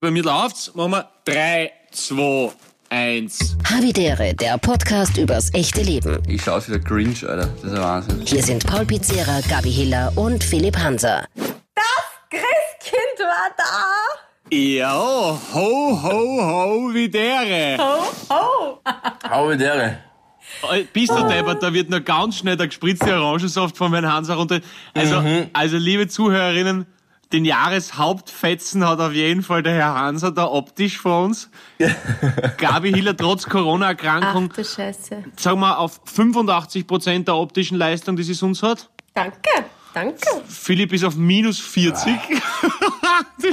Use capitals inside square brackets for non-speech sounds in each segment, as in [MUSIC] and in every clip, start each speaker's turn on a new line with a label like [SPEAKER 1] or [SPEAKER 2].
[SPEAKER 1] Bei mir läuft's. Machen wir 3, 2, 1.
[SPEAKER 2] Havidere, der Podcast übers echte Leben.
[SPEAKER 3] Ich schaue aus wie der Grinch, Alter. Das ist ein Wahnsinn.
[SPEAKER 2] Hier sind Paul Pizzera, Gabi Hiller und Philipp Hanser.
[SPEAKER 4] Christkind war da.
[SPEAKER 1] Ja, ho, ho, ho, wie dere.
[SPEAKER 4] Oh, oh.
[SPEAKER 3] Hau mit der.
[SPEAKER 1] Äh, Bist du deppert, da wird noch ganz schnell der gespritzte Orangensaft von meinem Hansa runter. Also, also liebe Zuhörerinnen, den Jahreshauptfetzen hat auf jeden Fall der Herr Hanser da optisch vor uns. [LAUGHS] Gabi Hiller trotz
[SPEAKER 4] Ach
[SPEAKER 1] Corona-Erkrankung,
[SPEAKER 4] du Scheiße.
[SPEAKER 1] sagen wir auf 85% der optischen Leistung, die sie sonst hat.
[SPEAKER 4] Danke, danke.
[SPEAKER 1] Philipp ist auf minus 40. [LAUGHS]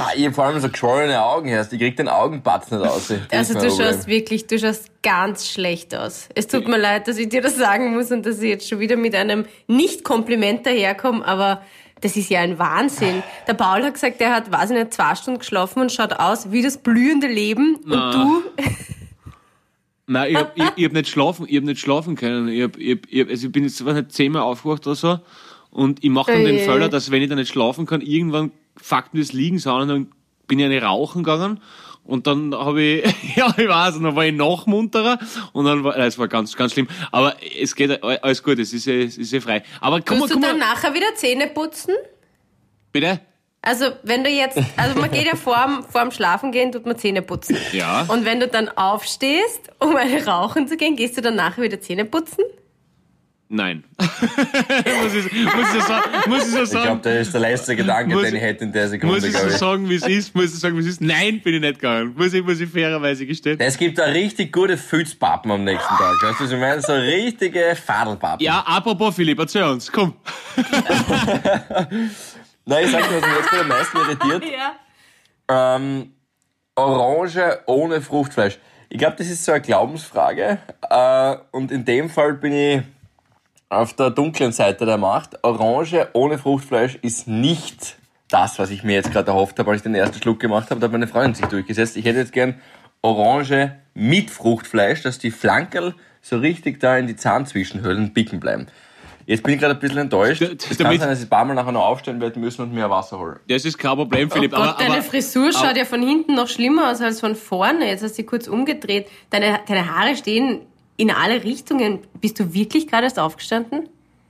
[SPEAKER 3] Ah, ich hab vor allem so geschwollene Augen erst. Ich krieg den Augenbatz nicht aus.
[SPEAKER 4] Also du
[SPEAKER 3] Problem.
[SPEAKER 4] schaust wirklich, du schaust ganz schlecht aus. Es tut mir leid, dass ich dir das sagen muss und dass ich jetzt schon wieder mit einem Nicht-Kompliment daherkomme, aber das ist ja ein Wahnsinn. Der Paul hat gesagt, er hat, weiß ich nicht, zwei Stunden geschlafen und schaut aus wie das blühende Leben. Und du, [LAUGHS]
[SPEAKER 1] Nein, ich hab, ich, ich hab nicht schlafen, ich hab nicht schlafen können. Ich, hab, ich, hab, ich, hab, also ich bin jetzt nicht, zehnmal aufgewacht oder so. Und ich mache dann den
[SPEAKER 4] Ui.
[SPEAKER 1] Fehler, dass wenn ich dann nicht schlafen kann, irgendwann fuckt mir das liegen, sondern dann bin ich eine rauchen gegangen. Und dann habe ich, [LAUGHS] ja, ich weiß, dann war ich noch munterer. Und dann war, es war ganz, ganz schlimm. Aber es geht, alles gut, es ist ja, es ist ja frei. Aber komm
[SPEAKER 4] tust du dann
[SPEAKER 1] mal,
[SPEAKER 4] nachher wieder Zähne putzen?
[SPEAKER 1] bitte?
[SPEAKER 4] Also, wenn du jetzt, also man geht ja [LAUGHS] vorm, vorm Schlafen gehen, tut man Zähne putzen.
[SPEAKER 1] Ja.
[SPEAKER 4] Und wenn du dann aufstehst, um eine rauchen zu gehen, gehst du dann nachher wieder Zähne putzen?
[SPEAKER 1] Nein. [LAUGHS] muss ich, muss ich so, muss ich so
[SPEAKER 3] Ich
[SPEAKER 1] sagen.
[SPEAKER 3] glaube, das ist der letzte Gedanke,
[SPEAKER 1] Muss-
[SPEAKER 3] den ich hätte in der Sekunde,
[SPEAKER 1] Muss ich so
[SPEAKER 3] ich.
[SPEAKER 1] sagen, wie es ist? Muss ich sagen, wie es ist? Nein, bin ich nicht gegangen. Muss ich, muss ich fairerweise gestehen.
[SPEAKER 3] Es gibt da richtig gute Fützpappen am nächsten Tag. Weißt du, was ich meine? So richtige Fadelpappen.
[SPEAKER 1] Ja, apropos Philipp, erzähl uns, komm. [LAUGHS]
[SPEAKER 3] Nein, ich sag dir, was mich jetzt am meisten irritiert. [LAUGHS]
[SPEAKER 4] Ja.
[SPEAKER 3] Ähm, Orange ohne Fruchtfleisch. Ich glaube, das ist so eine Glaubensfrage. Äh, und in dem Fall bin ich auf der dunklen Seite der Macht. Orange ohne Fruchtfleisch ist nicht das, was ich mir jetzt gerade erhofft habe, als ich den ersten Schluck gemacht habe. Da hat meine Freundin sich durchgesetzt. Ich hätte jetzt gern Orange mit Fruchtfleisch, dass die Flankerl so richtig da in die Zahnzwischenhöhlen bicken bleiben. Jetzt bin ich gerade ein bisschen enttäuscht. Es kann sein, dass ich ein paar Mal nachher noch aufstehen werde müssen und mir Wasser holen.
[SPEAKER 1] Das ist kein Problem,
[SPEAKER 4] Oh
[SPEAKER 1] Philipp.
[SPEAKER 4] Gott,
[SPEAKER 1] aber,
[SPEAKER 4] deine
[SPEAKER 1] aber,
[SPEAKER 4] Frisur schaut
[SPEAKER 1] aber-
[SPEAKER 4] ja von hinten noch schlimmer aus als von vorne. Jetzt hast du dich kurz umgedreht. Deine, deine Haare stehen in alle Richtungen. Bist du wirklich gerade erst aufgestanden?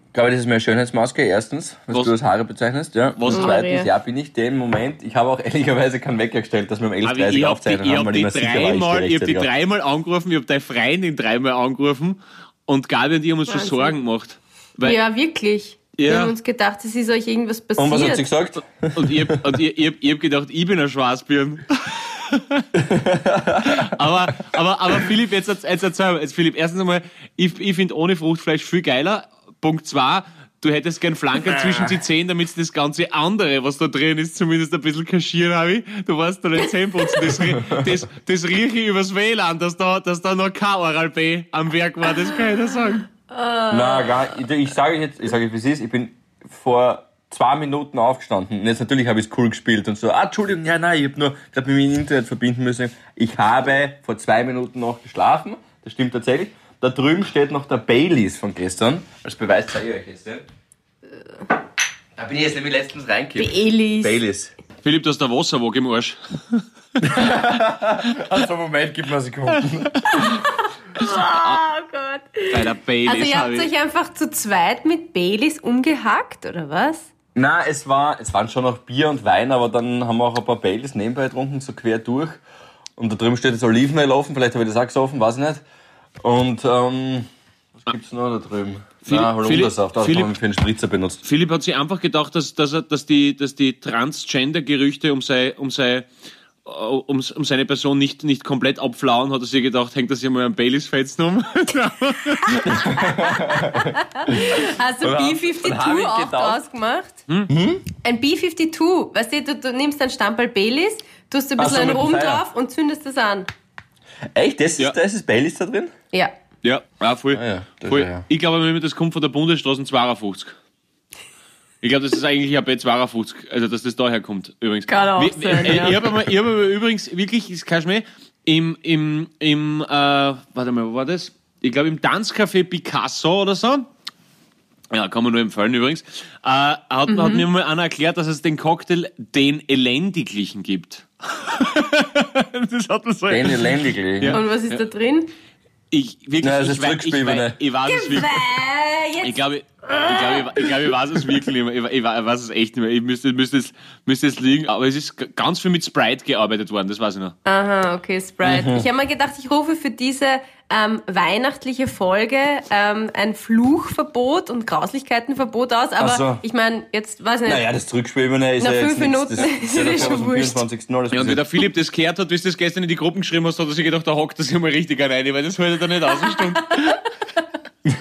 [SPEAKER 3] Ich glaube, das ist meine Schönheitsmaske, erstens, was,
[SPEAKER 1] Was-
[SPEAKER 3] du als Haare bezeichnest. Ja.
[SPEAKER 1] Was-
[SPEAKER 3] Und zweitens, ja, bin ich den Moment. Ich habe auch ehrlicherweise keinen Wecker gestellt, dass wir um
[SPEAKER 1] aber
[SPEAKER 3] 11.30
[SPEAKER 1] ich
[SPEAKER 3] Uhr
[SPEAKER 1] die,
[SPEAKER 3] aufzeichnen
[SPEAKER 1] ich
[SPEAKER 3] haben,
[SPEAKER 1] hab
[SPEAKER 3] weil
[SPEAKER 1] die
[SPEAKER 3] ich mir sicher war, ich
[SPEAKER 1] dreimal,
[SPEAKER 3] stehe
[SPEAKER 1] ich hab die dreimal angerufen, ich hab deine Freundin dreimal angerufen und Gabi und ich haben uns schon
[SPEAKER 4] Wahnsinn.
[SPEAKER 1] Sorgen gemacht. Weil,
[SPEAKER 4] Ja, wirklich. Wir
[SPEAKER 1] Ja.
[SPEAKER 4] haben uns gedacht, es ist euch irgendwas passiert.
[SPEAKER 3] Und was hat sie gesagt?
[SPEAKER 1] Und ich und ich, ich, hab, ich hab gedacht, ich bin ein Schwarzbirn. [LAUGHS] aber, aber, aber Philipp, jetzt, jetzt erzähl mal. Jetzt Philipp, erstens einmal, ich, ich finde ohne Fruchtfleisch viel geiler. Punkt zwei, du hättest gern Flanker zwischen die Zehen, damit das ganze andere, was da drin ist, zumindest ein bisschen kaschieren habe ich. Du weißt da nicht Zähneputzen. Das, das, das rieche ich übers WLAN, dass da, dass da noch kein Oral B am Werk war, das kann ich dir sagen.
[SPEAKER 3] Na, gar ich, ich sage jetzt, ich sage, wie es ist, ich bin vor zwei Minuten aufgestanden. Und jetzt natürlich habe ich es cool gespielt und so. Ah, Entschuldigung, ja, nein, ich habe nur, ich habe mich mit dem Internet verbinden müssen. Ich habe vor zwei Minuten noch geschlafen. Das stimmt tatsächlich. Da drüben steht noch der Baileys von gestern. Als Beweis zeige ich euch jetzt. den. Da bin ich jetzt nämlich letztens reingekippt.
[SPEAKER 4] Baileys.
[SPEAKER 3] Baileys.
[SPEAKER 1] Philipp, du hast der Wasserwog im Arsch. [LAUGHS]
[SPEAKER 3] Also Moment, gib mir Sekunden.
[SPEAKER 4] Oh Gott.
[SPEAKER 1] Bei der Baileys
[SPEAKER 4] Also ihr
[SPEAKER 1] hab
[SPEAKER 4] habt euch einfach zu zweit mit Baileys umgehackt, oder was?
[SPEAKER 3] Na, es war, es waren schon noch Bier und Wein, aber dann haben wir auch ein paar Baileys nebenbei getrunken, so quer durch. Und da drüben steht jetzt Olivenöl offen, vielleicht habe ich das auch gesoffen, weiß ich nicht. Und, ähm, was gibt's noch da drüben?
[SPEAKER 1] Philipp-
[SPEAKER 3] Na, Holundersaft, das
[SPEAKER 1] Philipp-
[SPEAKER 3] haben wir für einen Spritzer benutzt.
[SPEAKER 1] Philipp hat sich einfach gedacht, dass, dass, er, dass die, dass die Transgender-Gerüchte um, sei, um, sei, äh, um, um seine Person nicht, nicht komplett abflauen, hat er sich gedacht, hängt er sich mal am Baileys-Fetzen um. [LAUGHS]
[SPEAKER 4] Hast du
[SPEAKER 3] Oder-
[SPEAKER 4] B-52
[SPEAKER 3] und hab ich
[SPEAKER 4] auch draus gemacht?
[SPEAKER 1] Hm?
[SPEAKER 4] Ein B-52, weißt du, du, du nimmst ein Stammball Baileys, tust ein bisschen
[SPEAKER 3] so,
[SPEAKER 4] einen Rum drauf und zündest das an.
[SPEAKER 3] Echt? Das ist,
[SPEAKER 1] Ja.
[SPEAKER 3] das ist Baileys da drin?
[SPEAKER 4] Ja.
[SPEAKER 1] ja, ja, voll.
[SPEAKER 3] Ah ja, das
[SPEAKER 1] voll.
[SPEAKER 3] ja, ja.
[SPEAKER 1] Ich glaube, das kommt von der Bundesstraße 52. Ich glaube, das ist eigentlich ein B52, also dass das daher kommt, übrigens.
[SPEAKER 4] Kann auch sein,
[SPEAKER 1] äh,
[SPEAKER 4] ja.
[SPEAKER 1] Ich habe hab übrigens wirklich, ist kein Schmäh, im, im, im, äh, warte mal, wo war das? Ich glaube im Tanzcafé Picasso oder so. Ja, kann man nur empfehlen übrigens. Äh, hat,
[SPEAKER 4] Mhm.
[SPEAKER 1] hat mir mal einer erklärt, dass es den Cocktail den Elendiglichen gibt. [LAUGHS] das hat man so.
[SPEAKER 5] Danny Landigley.
[SPEAKER 1] Ja.
[SPEAKER 4] Und was ist da drin?
[SPEAKER 1] Ich, wirklich,
[SPEAKER 5] Nein, das
[SPEAKER 1] ich,
[SPEAKER 5] ist
[SPEAKER 1] weiß, ich, weiß, ich weiß es wirklich.
[SPEAKER 4] Äh,
[SPEAKER 1] Ich
[SPEAKER 4] jetzt.
[SPEAKER 1] glaube, ich, glaube, ich, ich, glaube, ich weiß es wirklich nicht mehr. Ich, ich, weiß es echt nicht mehr. Ich müsste, müsste, es, müsste es liegen. Aber es ist ganz viel mit Sprite gearbeitet worden, das weiß ich noch.
[SPEAKER 4] Aha, okay, Sprite.
[SPEAKER 5] Mhm.
[SPEAKER 4] Ich habe mir gedacht, ich rufe für diese ähm, weihnachtliche Folge ähm, ein Fluchverbot und Grauslichkeitenverbot aus. Aber
[SPEAKER 5] Ach so.
[SPEAKER 4] ich meine, jetzt weiß ich nicht.
[SPEAKER 5] Naja, das Zurückspielbene ist
[SPEAKER 4] Na,
[SPEAKER 5] ja jetzt
[SPEAKER 4] fünf. Minuten
[SPEAKER 5] Das
[SPEAKER 4] ist
[SPEAKER 5] ja [LAUGHS]
[SPEAKER 4] schon wurscht.
[SPEAKER 5] 24. alles
[SPEAKER 1] Ja, und wie der Philipp das gehört hat, wie du das gestern in die Gruppen geschrieben hast, hat er sich gedacht, da hockt er sich mal richtig rein, weil das hält er nicht aus. [LAUGHS] [LAUGHS]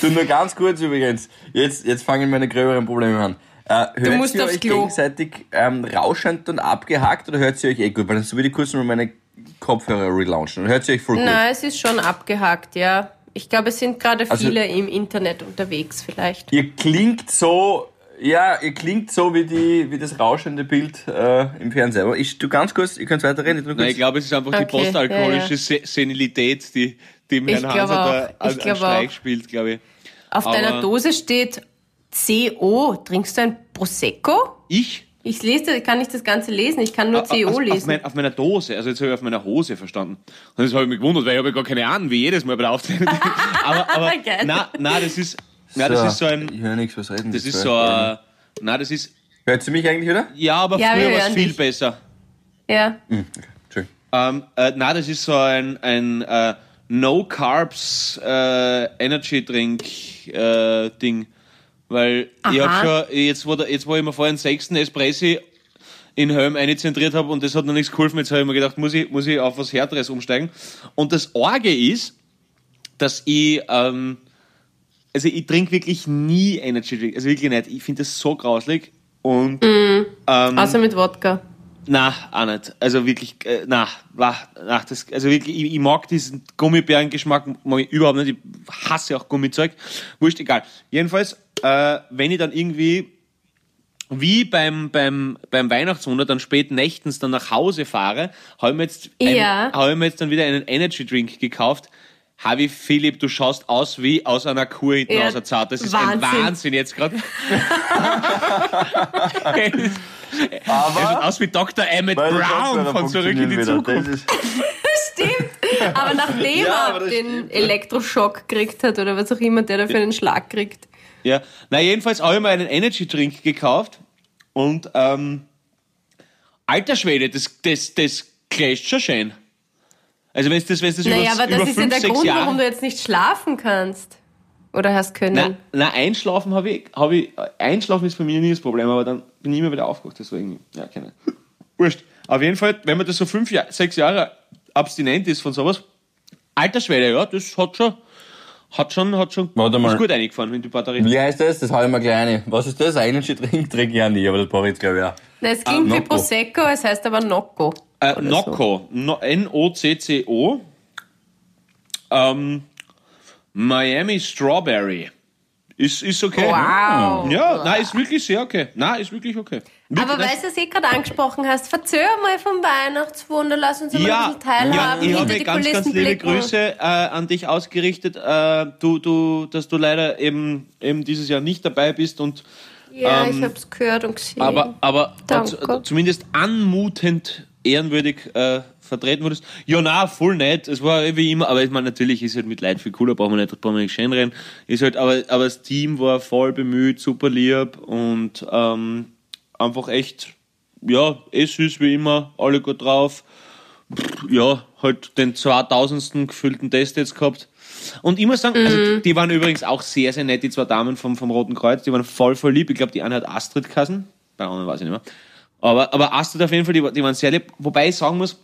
[SPEAKER 5] Du, nur ganz kurz übrigens. Jetzt, jetzt fangen meine gröberen Probleme an. Äh, hört
[SPEAKER 4] musst
[SPEAKER 5] ihr euch
[SPEAKER 4] Klo.
[SPEAKER 5] gegenseitig ähm, rauschend und abgehackt oder hört ihr euch eh gut? Weil dann so wie die kurz mal meine Kopfhörer relaunchen. Hört ihr euch voll gut?
[SPEAKER 4] Nein, es ist schon abgehakt, ja. Ich glaube, es sind gerade
[SPEAKER 5] Also-
[SPEAKER 4] viele im Internet unterwegs vielleicht.
[SPEAKER 5] Ihr klingt so, ja, ihr klingt so wie die, wie das rauschende Bild äh, im Fernseher. Aber ich, du ganz kurz, ihr könnt weiterreden. Ich
[SPEAKER 1] Nein, ich glaube, es ist einfach die
[SPEAKER 4] Okay,
[SPEAKER 1] postalkoholische
[SPEAKER 4] ja, ja.
[SPEAKER 1] Se Senilität, die, die im Herrn Hanser da
[SPEAKER 4] Ich
[SPEAKER 1] an, an
[SPEAKER 4] glaube
[SPEAKER 1] Streik
[SPEAKER 4] auch.
[SPEAKER 1] spielt, glaube ich.
[SPEAKER 4] Auf
[SPEAKER 1] Aber-
[SPEAKER 4] deiner Dose steht CO. Trinkst du ein Prosecco?
[SPEAKER 1] Ich?
[SPEAKER 4] Ich lese, ich kann nicht das Ganze lesen, ich kann nur
[SPEAKER 1] Auf-
[SPEAKER 4] CO
[SPEAKER 1] auf, auf,
[SPEAKER 4] lesen.
[SPEAKER 1] mein, auf meiner Dose, also jetzt habe ich auf meiner Hose verstanden. Und das habe ich mich gewundert, weil ich habe ja gar keine Ahnung, wie jedes Mal bei der Aufzeichnung. [LAUGHS] aber aber [LAUGHS]
[SPEAKER 4] Geil.
[SPEAKER 1] na, na, das ist, na, das ist so
[SPEAKER 5] Ich
[SPEAKER 1] ein,
[SPEAKER 5] höre nichts, was reden
[SPEAKER 1] das ist so ein, na, das ist,
[SPEAKER 5] Hört ihr mich eigentlich wieder?
[SPEAKER 1] ja, aber
[SPEAKER 4] Ja, wir
[SPEAKER 1] früher war es
[SPEAKER 4] hören
[SPEAKER 1] viel
[SPEAKER 4] dich.
[SPEAKER 1] besser.
[SPEAKER 4] ja.
[SPEAKER 5] Hm, okay. Entschuldigung.
[SPEAKER 1] Ähm, äh, na, das ist so ein, ein äh, No Carbs äh, Energy Drink äh, Ding. Weil ich
[SPEAKER 4] Aha.
[SPEAKER 1] hab schon, jetzt wo, der, jetzt wo ich mir vorhin den sechsten Espressi in Helm einzentriert habe und das hat noch nichts geholfen, jetzt habe ich mir gedacht, muss ich, muss ich auf was Härteres umsteigen. Und das Orge ist, dass ich, ähm, also ich trinke wirklich nie Energy Drink, also wirklich nicht. Ich finde das so grauslig und ähm,
[SPEAKER 4] Außer mit Wodka.
[SPEAKER 1] na, auch nicht. Also wirklich, äh, na, na, das, also wirklich, ich, ich mag diesen Gummibärengeschmack überhaupt nicht. Ich hasse auch Gummizeug. Wurscht, egal. Jedenfalls, äh, wenn ich dann irgendwie wie beim, beim, beim Weihnachtswunder dann spät nächtens dann nach Hause fahre, habe ich, mir jetzt
[SPEAKER 4] Ja.
[SPEAKER 1] hab ich mir jetzt dann wieder einen Energy Drink gekauft. Habi Philipp, du schaust aus wie aus einer Kuh hinten
[SPEAKER 4] Ja,
[SPEAKER 1] aus der Zart. Das ist ein
[SPEAKER 4] Wahnsinn.
[SPEAKER 1] Wahnsinn jetzt gerade. [LAUGHS] er schaut
[SPEAKER 5] Aber
[SPEAKER 1] aus wie Dr. Emmett Brown von Zurück in die
[SPEAKER 5] wieder.
[SPEAKER 1] Zukunft.
[SPEAKER 4] Stimmt. Aber nachdem
[SPEAKER 5] Ja, aber
[SPEAKER 4] er den
[SPEAKER 5] stimmt.
[SPEAKER 4] Elektroschock gekriegt hat oder was auch immer der da für einen Schlag kriegt.
[SPEAKER 1] Ja, na jedenfalls habe ich mir einen Energy Drink gekauft und ähm, alter Schwede, das, das, das clasht schon schön. Also wenn es das, wenn's das
[SPEAKER 4] Naja,
[SPEAKER 1] über,
[SPEAKER 4] aber das
[SPEAKER 1] über
[SPEAKER 4] ist ja
[SPEAKER 1] fünf,
[SPEAKER 4] der
[SPEAKER 1] sechs
[SPEAKER 4] Grund,
[SPEAKER 1] Jahre...
[SPEAKER 4] warum du jetzt nicht schlafen kannst. Oder hast können.
[SPEAKER 1] na, na, einschlafen habe ich, hab ich, einschlafen ist bei mir nie das Problem, aber dann bin ich immer wieder aufgewacht, deswegen, ja, keine. [LAUGHS] Wurscht. Auf jeden Fall, wenn man das so fünf, Jahr, sechs Jahre abstinent ist von sowas, alter Schwede, ja, das hat schon, hat schon, hat schon,
[SPEAKER 5] Warte mal.
[SPEAKER 1] ist gut eingefahren in die Batterie.
[SPEAKER 5] wie heißt das? Das hau ich mal gleich rein. Was ist das? Energy Drink [LAUGHS] trinke ich auch nie, aber das brauche ich jetzt glaube ich auch.
[SPEAKER 4] Na, es klingt wie
[SPEAKER 5] Nocco.
[SPEAKER 4] Prosecco, es heißt aber Nocco.
[SPEAKER 1] Äh,
[SPEAKER 4] Oder so.
[SPEAKER 1] Nocco, no, N-O-C-C-O. Ähm, Miami Strawberry. Ist, ist okay.
[SPEAKER 4] Wow.
[SPEAKER 1] Ja, nein, ist wirklich sehr okay. Nein, ist wirklich okay. Wirklich,
[SPEAKER 4] Aber weil du es eh gerade angesprochen hast, verzöger mal vom Weihnachtswunder, lass uns
[SPEAKER 1] ja,
[SPEAKER 4] ein bisschen teilhaben,
[SPEAKER 1] ja, ich habe ganz,
[SPEAKER 4] Kulissen
[SPEAKER 1] ganz liebe
[SPEAKER 4] blicken.
[SPEAKER 1] Grüße äh, an dich ausgerichtet, äh, du, du, dass du leider eben, eben dieses Jahr nicht dabei bist und
[SPEAKER 4] Ja,
[SPEAKER 1] Ähm,
[SPEAKER 4] ich hab's gehört und gesehen.
[SPEAKER 1] aber, aber
[SPEAKER 4] Danke.
[SPEAKER 1] z- zumindest anmutend ehrenwürdig äh, vertreten wurdest. Ja, na, voll nett. Es war eh wie immer, aber ich meine, natürlich ist halt mit Leid viel cooler, brauchen wir nicht, brauchen wir nicht schön reden. Ist halt, aber, aber das Team war voll bemüht, super lieb und ähm, einfach echt, ja, eh süß wie immer, alle gut drauf. Ja, halt den 2000. gefüllten Test jetzt gehabt. Und ich muss sagen, also
[SPEAKER 4] Mhm.
[SPEAKER 1] die, die waren übrigens auch sehr, sehr nett, die zwei Damen vom, vom Roten Kreuz, die waren voll, voll lieb. Ich glaube, die eine hat Astrid Kassen, bei der anderen weiß ich nicht mehr. Aber, aber Astrid auf jeden Fall, die, die waren sehr lieb. Wobei ich sagen muss,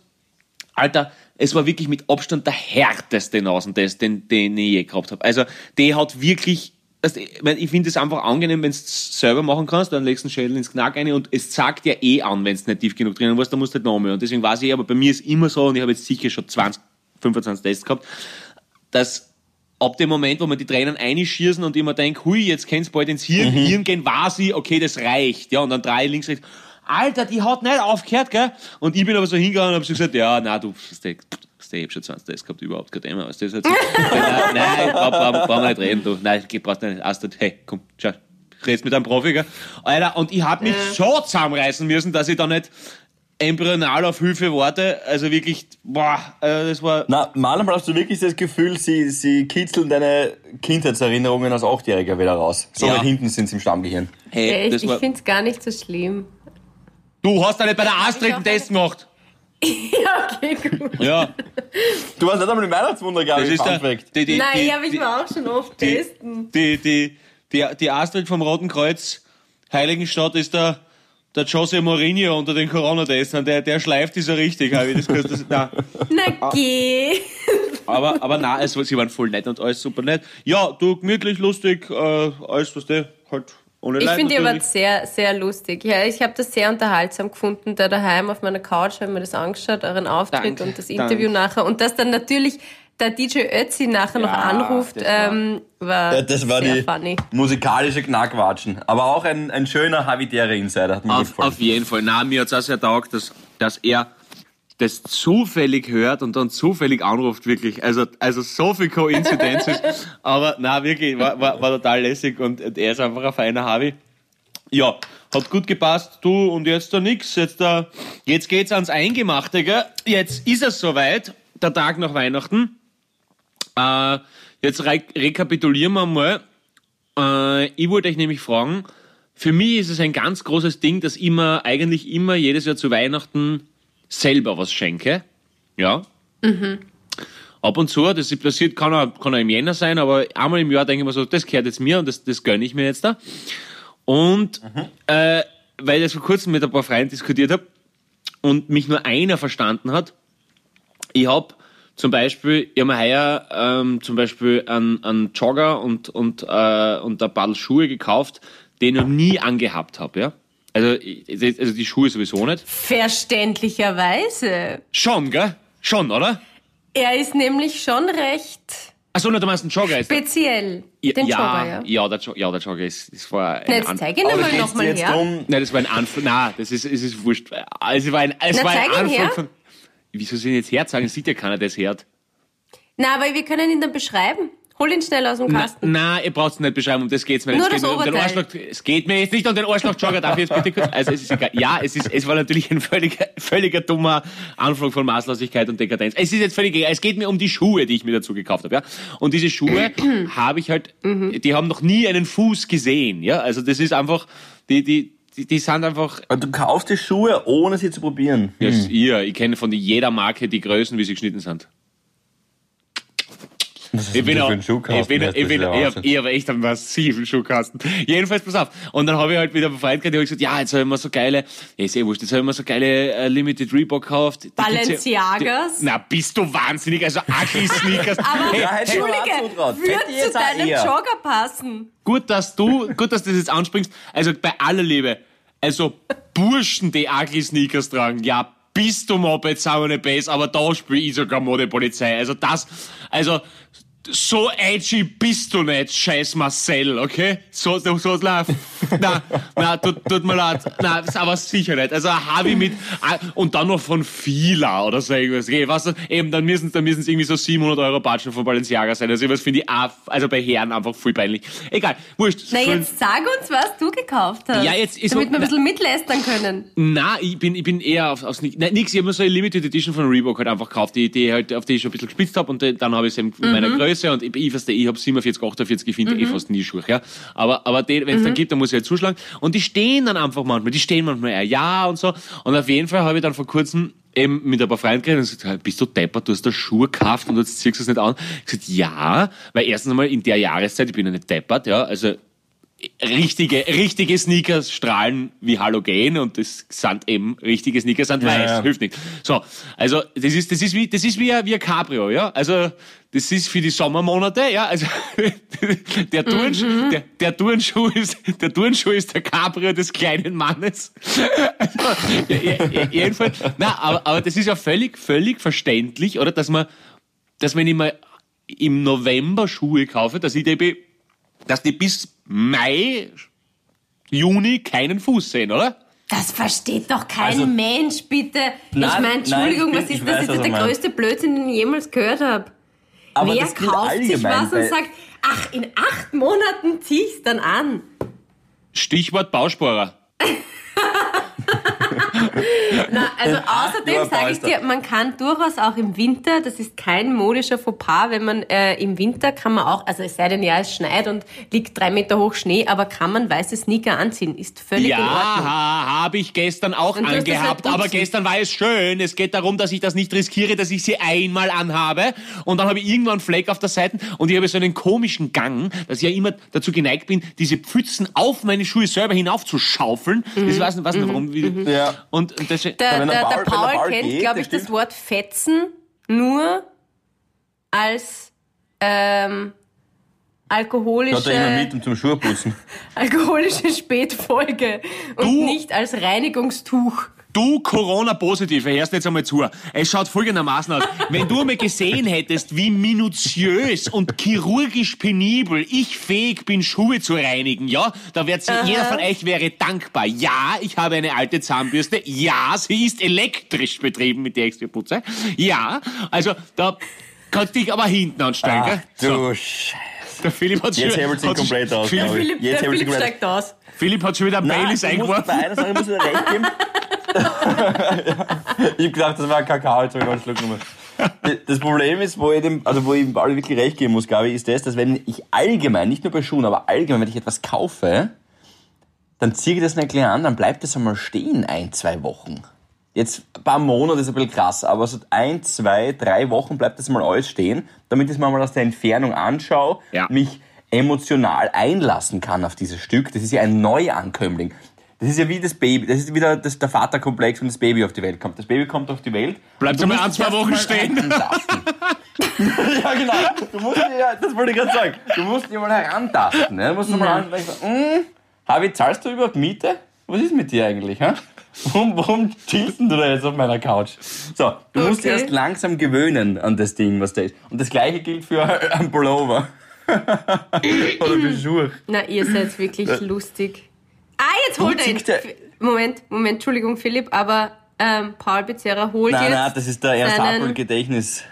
[SPEAKER 1] Alter, es war wirklich mit Abstand der härteste Nasentest, den, den ich je gehabt habe. Also, der hat wirklich, also, ich, mein, ich finde es einfach angenehm, wenn du es selber machen kannst, dann legst du den Schädel ins Knack rein und es zeigt ja eh an, wenn es nicht tief genug drinnen warst, dann musst du halt noch mehr. Und deswegen weiß ich, aber bei mir ist immer so, und ich habe jetzt sicher schon 20, 25 Tests gehabt, dass ab dem Moment, wo man die Tränen einschießen und immer denkt, hui, jetzt kann's bald ins Hirn, Hirn gehen, weiß ich, okay, das reicht. Ja, und dann drei links, rechts. Alter, die hat nicht aufgehört, gell? Und ich bin aber so hingegangen und hab so gesagt, ja, na, du, das ich hab schon 20 Tests gehabt, überhaupt kein Thema. Weißt du, halt so, [LAUGHS] nein, nein, brauchen brauch, brauch wir nicht reden, du. Nein, brauchst nicht. Astrid, hey, komm, schau. red's mit einem Profi, gell? Alter, und ich hab mich so zusammenreißen müssen, dass ich da nicht embryonal auf Hilfe warte. Also wirklich, boah, äh, das war...
[SPEAKER 5] Na, manchmal hast du wirklich das Gefühl, sie, sie kitzeln deine Kindheitserinnerungen als Achtjähriger wieder raus. So
[SPEAKER 1] Ja.
[SPEAKER 5] weit hinten sind sie im Stammgehirn.
[SPEAKER 1] Hey,
[SPEAKER 4] Echt,
[SPEAKER 1] das
[SPEAKER 4] ich
[SPEAKER 1] war,
[SPEAKER 4] find's gar nicht so schlimm.
[SPEAKER 1] Du hast da nicht bei der Astrid einen Test gemacht. [LAUGHS]
[SPEAKER 4] Ja, okay, gut.
[SPEAKER 1] Ja,
[SPEAKER 5] Du warst nicht einmal im Weihnachtswunder, glaube
[SPEAKER 1] das
[SPEAKER 5] ich,
[SPEAKER 1] ist
[SPEAKER 5] Fun
[SPEAKER 1] der... Die, die,
[SPEAKER 4] Nein,
[SPEAKER 1] die,
[SPEAKER 4] habe ich mir auch schon oft
[SPEAKER 1] die,
[SPEAKER 4] testen.
[SPEAKER 1] die, die, die, die Astrid vom Roten Kreuz Heiligenstadt ist der, der Jose Mourinho unter den Corona-Testern. Der, der schleift die so richtig. Habe ich das gehört? Das, nein.
[SPEAKER 4] Na geh.
[SPEAKER 1] Aber, aber nein, also, sie waren voll nett und alles super nett. Ja, du, gemütlich, lustig, äh, alles, was du halt ohne
[SPEAKER 4] Ich finde die aber sehr, sehr lustig. Ja, ich habe das sehr unterhaltsam gefunden, da daheim auf meiner Couch habe mir das angeschaut, euren Auftritt
[SPEAKER 1] Danke,
[SPEAKER 4] und das
[SPEAKER 1] danke.
[SPEAKER 4] Interview nachher. Und dass dann natürlich der DJ Ötzi nachher noch
[SPEAKER 1] Ja,
[SPEAKER 4] anruft,
[SPEAKER 1] das war-
[SPEAKER 4] ähm, war,
[SPEAKER 5] Ja, das war
[SPEAKER 4] sehr
[SPEAKER 5] die
[SPEAKER 4] funny.
[SPEAKER 5] musikalische Knackwatschen. Aber auch ein, ein schöner habitärer Insider. Hat mir
[SPEAKER 1] Auf,
[SPEAKER 5] gefallen.
[SPEAKER 1] auf jeden Fall. Na, mir hat's auch sehr taugt, dass, dass er das zufällig hört und dann zufällig anruft, wirklich. Also, also so viel Koinzidenz ist. [LAUGHS] Aber na, wirklich, war, war, war total lässig und er ist einfach ein feiner Harvey. Ja, hat gut gepasst, du und jetzt da nix. Jetzt, da, jetzt geht's ans Eingemachte, gell? Jetzt ist es soweit, der Tag nach Weihnachten. Äh, jetzt re rekapitulieren wir mal. Äh, ich wollte euch nämlich fragen, für mich ist es ein ganz großes Ding, dass ich mir eigentlich immer jedes Jahr zu Weihnachten selber was schenke. Ja. Ab und zu, das passiert, kann auch, kann auch im Jänner sein, aber einmal im Jahr denke ich mir so, das gehört jetzt mir und das, das gönne ich mir jetzt da. Und äh, weil ich das vor kurzem mit ein paar Freunden diskutiert habe und mich nur einer verstanden hat, ich hab zum Beispiel, ich hab mir heuer ähm, zum Beispiel einen, einen Jogger und, und, äh, und ein paar Schuhe gekauft, den ich noch nie angehabt habe, ja. Also, ich- also die Schuhe sowieso nicht.
[SPEAKER 4] Verständlicherweise.
[SPEAKER 1] Schon, gell? Schon, oder?
[SPEAKER 4] Er ist nämlich schon recht
[SPEAKER 1] Achso, nur du meinst einen Jogger ist.
[SPEAKER 4] speziell.
[SPEAKER 1] Ja,
[SPEAKER 4] Den
[SPEAKER 1] ja,
[SPEAKER 4] Jogger, ja.
[SPEAKER 1] ja, der, Jo- ja, der Jogger ist, das war ein
[SPEAKER 4] Na, jetzt zeig ihn einmal
[SPEAKER 5] geht's
[SPEAKER 4] nochmal her.
[SPEAKER 5] drum,
[SPEAKER 1] Nein, das war ein Anfang. Nein, das ist, es ist wurscht. Also, es war ein, es
[SPEAKER 4] Na,
[SPEAKER 1] war ein
[SPEAKER 4] zeig ihn
[SPEAKER 1] Anfang
[SPEAKER 4] her.
[SPEAKER 1] von. Wieso soll ich jetzt herzeigen? Sieht ja keiner, der es hört.
[SPEAKER 4] Na, aber wir können ihn dann beschreiben. Hol ihn schnell aus dem
[SPEAKER 1] Na,
[SPEAKER 4] Kasten.
[SPEAKER 1] nein, ihr braucht es nicht beschreiben, um das geht's mir nicht.
[SPEAKER 4] Nur
[SPEAKER 1] es geht mir um den. Es geht mir jetzt nicht um den Arschloch-Jogger, darf ich jetzt bitte kurz? Also es ist egal. Ja, es ist, es war natürlich ein völliger, völliger dummer Anflug von Maßlosigkeit und Dekadenz. Es ist jetzt völlig egal. Es geht mir um die Schuhe, die ich mir dazu gekauft habe, ja. Und diese Schuhe [CLEARS THROAT] habe ich halt, die haben noch nie einen Fuß gesehen, ja. Also das ist einfach, die, die, die, die sind einfach,
[SPEAKER 5] du kaufst die Schuhe, ohne sie zu probieren.
[SPEAKER 1] ja, ist ihr, ich kenne von jeder Marke die Größen, wie sie geschnitten sind. Ich bin auch, ich bin, ich bin, ich hab, ich hab echt einen massiven Schuhkasten. Jedenfalls, pass auf. Und dann habe ich halt wieder befreit gehabt, ich gesagt, ja, jetzt habe ich mir so geile, ist eh wurscht, jetzt habe ich mir so geile äh, Limited Reebok gekauft. Die
[SPEAKER 4] Balenciagas?
[SPEAKER 1] Die, na, bist du wahnsinnig, also Ugly Sneakers. [LAUGHS]
[SPEAKER 4] Aber
[SPEAKER 5] ich auch
[SPEAKER 4] Entschuldige, würde
[SPEAKER 5] ich
[SPEAKER 4] zu deinem
[SPEAKER 5] eher.
[SPEAKER 4] Jogger passen.
[SPEAKER 1] Gut, dass du, gut, dass du das jetzt anspringst. Also bei aller Liebe, also Burschen, die Ugly Sneakers tragen, ja, bist du Moped, saune Bass, aber da spiel ich sogar Modepolizei. Also das, also so edgy bist du nicht, scheiß Marcel, okay? So, so, so, na, na, na tut, tut mir leid, na, ist aber sicher nicht. Also habe ich mit, ah, und dann noch von Fila oder so irgendwas. Du, eben, dann müssen dann müssen es irgendwie so 700 Euro Batschen von Balenciaga sein. Also was finde ich auch, also bei Herren einfach voll peinlich. Egal, wurscht.
[SPEAKER 4] Na,
[SPEAKER 1] Sollen-
[SPEAKER 4] jetzt sag uns, was du gekauft hast.
[SPEAKER 1] Ja, jetzt ist
[SPEAKER 4] Damit
[SPEAKER 1] so-
[SPEAKER 4] wir ein bisschen mitlästern können.
[SPEAKER 1] Na, ich bin, ich bin eher auf, aufs, nein, nix, ich habe mir so eine Limited Edition von Reebok halt einfach gekauft, die, die halt, auf die ich schon ein bisschen gespitzt habe und dann habe ich sie in meiner Größe und ich, ich, verstehe, ich habe 47, 48, ich finde eh fast nie Schuhe, ja. Aber, aber wenn es dann gibt, dann muss ich halt zuschlagen. Und die stehen dann einfach manchmal, die stehen manchmal eher ja und so. Und auf jeden Fall habe ich dann vor kurzem eben mit ein paar Freunden geredet und gesagt, "Hey, bist du deppert, du hast da Schuhe gekauft und jetzt ziehst du es nicht an. Ich gesagt, ja, weil erstens einmal in der Jahreszeit, ich bin ja nicht deppert, ja, also richtige, richtige Sneakers strahlen wie Halogen und das sind eben richtige Sneakers sind
[SPEAKER 5] Ja,
[SPEAKER 1] weiß,
[SPEAKER 5] ja.
[SPEAKER 1] hilft nicht. So, also das ist das ist wie das ist wie ein, wie ein Cabrio, ja. Also das ist für die Sommermonate, ja. Also [LAUGHS] der Turnschuh, der, der Turnschuh ist der Turnschuh ist der Cabrio des kleinen Mannes. Also, ja, ja, ja, jedenfalls, na, aber, aber das ist ja völlig völlig verständlich, oder, dass man, dass wenn ich mal im November Schuhe kaufe, dass ich die dass die bis Mai, Juni keinen Fuß sehen, oder?
[SPEAKER 4] Das versteht doch kein
[SPEAKER 5] Also-
[SPEAKER 4] Mensch, bitte.
[SPEAKER 5] Nein,
[SPEAKER 4] ich meine, Entschuldigung,
[SPEAKER 5] nein,
[SPEAKER 4] was
[SPEAKER 5] ich bin-
[SPEAKER 4] ist
[SPEAKER 5] ich
[SPEAKER 4] das?
[SPEAKER 5] weiß,
[SPEAKER 4] Ist
[SPEAKER 5] was
[SPEAKER 4] das
[SPEAKER 5] er
[SPEAKER 4] der größte Blödsinn, den ich jemals gehört habe?
[SPEAKER 5] Aber
[SPEAKER 4] Wer kauft sich was und sagt, ach, in acht Monaten zieh ich's dann an?
[SPEAKER 1] Stichwort Bausparer. [LAUGHS]
[SPEAKER 4] Na, also außerdem
[SPEAKER 3] Ja,
[SPEAKER 4] sage ich dir, man kann durchaus auch im Winter, das ist kein modischer Fauxpas, wenn man äh, im Winter kann man auch, also es sei denn ja, es schneit und liegt drei Meter hoch Schnee, aber kann man weiße Sneaker anziehen, ist völlig in Ordnung.
[SPEAKER 1] Ja, habe ich gestern auch
[SPEAKER 4] Und das
[SPEAKER 1] angehabt,
[SPEAKER 4] halt
[SPEAKER 1] aber gestern war es schön. Es geht darum, dass ich das nicht riskiere, dass ich sie einmal anhabe und dann habe ich irgendwann einen Fleck auf der Seite und ich habe so einen komischen Gang, dass ich ja immer dazu geneigt bin, diese Pfützen auf meine Schuhe selber hinaufzuschaufeln.
[SPEAKER 4] Mhm.
[SPEAKER 1] Das weiß nicht, weiß nicht warum. Wie,
[SPEAKER 3] Ja.
[SPEAKER 1] Und, und das,
[SPEAKER 4] Der, der,
[SPEAKER 3] der Paul-
[SPEAKER 4] Paul kennt, glaube ich, das
[SPEAKER 3] stimmt.
[SPEAKER 4] Wort fetzen nur als ähm, alkoholische,
[SPEAKER 3] Schaut er immer mit um zum Schuhputzen. [LAUGHS]
[SPEAKER 4] alkoholische Spätfolge und
[SPEAKER 1] Du-
[SPEAKER 4] nicht als Reinigungstuch.
[SPEAKER 1] Du Corona-Positive, hörst jetzt einmal zu. Es schaut folgendermaßen aus. Wenn du einmal gesehen hättest, wie minutiös und chirurgisch penibel ich fähig bin, Schuhe zu reinigen, ja, da wird sie, jeder von euch wäre dankbar. Ja, ich habe eine alte Zahnbürste. Ja, sie ist elektrisch betrieben, mit der ich sie putze. Ja, also da kannst du dich aber hinten anstellen,
[SPEAKER 3] Ach,
[SPEAKER 1] gell? So,
[SPEAKER 3] du Scheiße.
[SPEAKER 1] der Philipp hat
[SPEAKER 3] Jetzt
[SPEAKER 1] schon,
[SPEAKER 3] hebelt sich komplett aus,
[SPEAKER 1] Philipp,
[SPEAKER 3] glaub ich.
[SPEAKER 4] Philipp,
[SPEAKER 3] Jetzt
[SPEAKER 4] der Philipp steigt aus.
[SPEAKER 1] Philipp hat schon wieder
[SPEAKER 3] Nein,
[SPEAKER 1] Baileys
[SPEAKER 3] ich muss
[SPEAKER 1] eingeworfen.
[SPEAKER 3] bei einer Sache muss ich recht geben. Ich hab gedacht, das war ein Kakao, jetzt hab ich einen Schluck genommen. Das Problem ist, wo ich dem, also wo ich Pauli wirklich recht geben muss, glaube ich, ist das, dass wenn ich allgemein, nicht nur bei Schuhen, aber allgemein, wenn ich etwas kaufe, dann ziehe ich das nicht gleich an, dann bleibt das einmal stehen, ein, zwei Wochen. Jetzt ein paar Monate ist ein bisschen krass, aber so ein, zwei, drei Wochen bleibt das mal alles stehen, damit ich es mir mal aus der Entfernung anschaue,
[SPEAKER 1] Ja.
[SPEAKER 3] mich emotional einlassen kann auf dieses Stück. Das ist ja ein Neuankömmling. Das ist ja wie das Baby. Das ist wieder das, der Vaterkomplex, wenn das Baby auf die Welt kommt. Das Baby kommt auf die Welt.
[SPEAKER 1] Bleibt
[SPEAKER 3] musst
[SPEAKER 1] ein, zwei Wochen
[SPEAKER 3] mal
[SPEAKER 1] stehen.
[SPEAKER 3] herantasten. [LAUGHS] ja, genau. Du musst, ja, das wollte ich gerade sagen. Du musst dich mal herantasten. Ne? Du musst mal an, mm, Harvey, zahlst du überhaupt Miete? Was ist mit dir eigentlich? Hä? Warum, warum chillst du da jetzt auf meiner Couch? So, du musst dich
[SPEAKER 4] Okay.
[SPEAKER 3] erst langsam gewöhnen an das Ding, was da ist. Und das gleiche gilt für [LAUGHS] einen Pullover. [LAUGHS] Oder für Schuhe.
[SPEAKER 4] Na, ihr seid wirklich lustig. Ah, jetzt holt er ihn. Moment, Moment, Entschuldigung, Philipp, aber ähm, Paul Becerra holt
[SPEAKER 3] Nein,
[SPEAKER 4] jetzt.
[SPEAKER 3] nein, das ist der Ernst Happel Gedächtnis.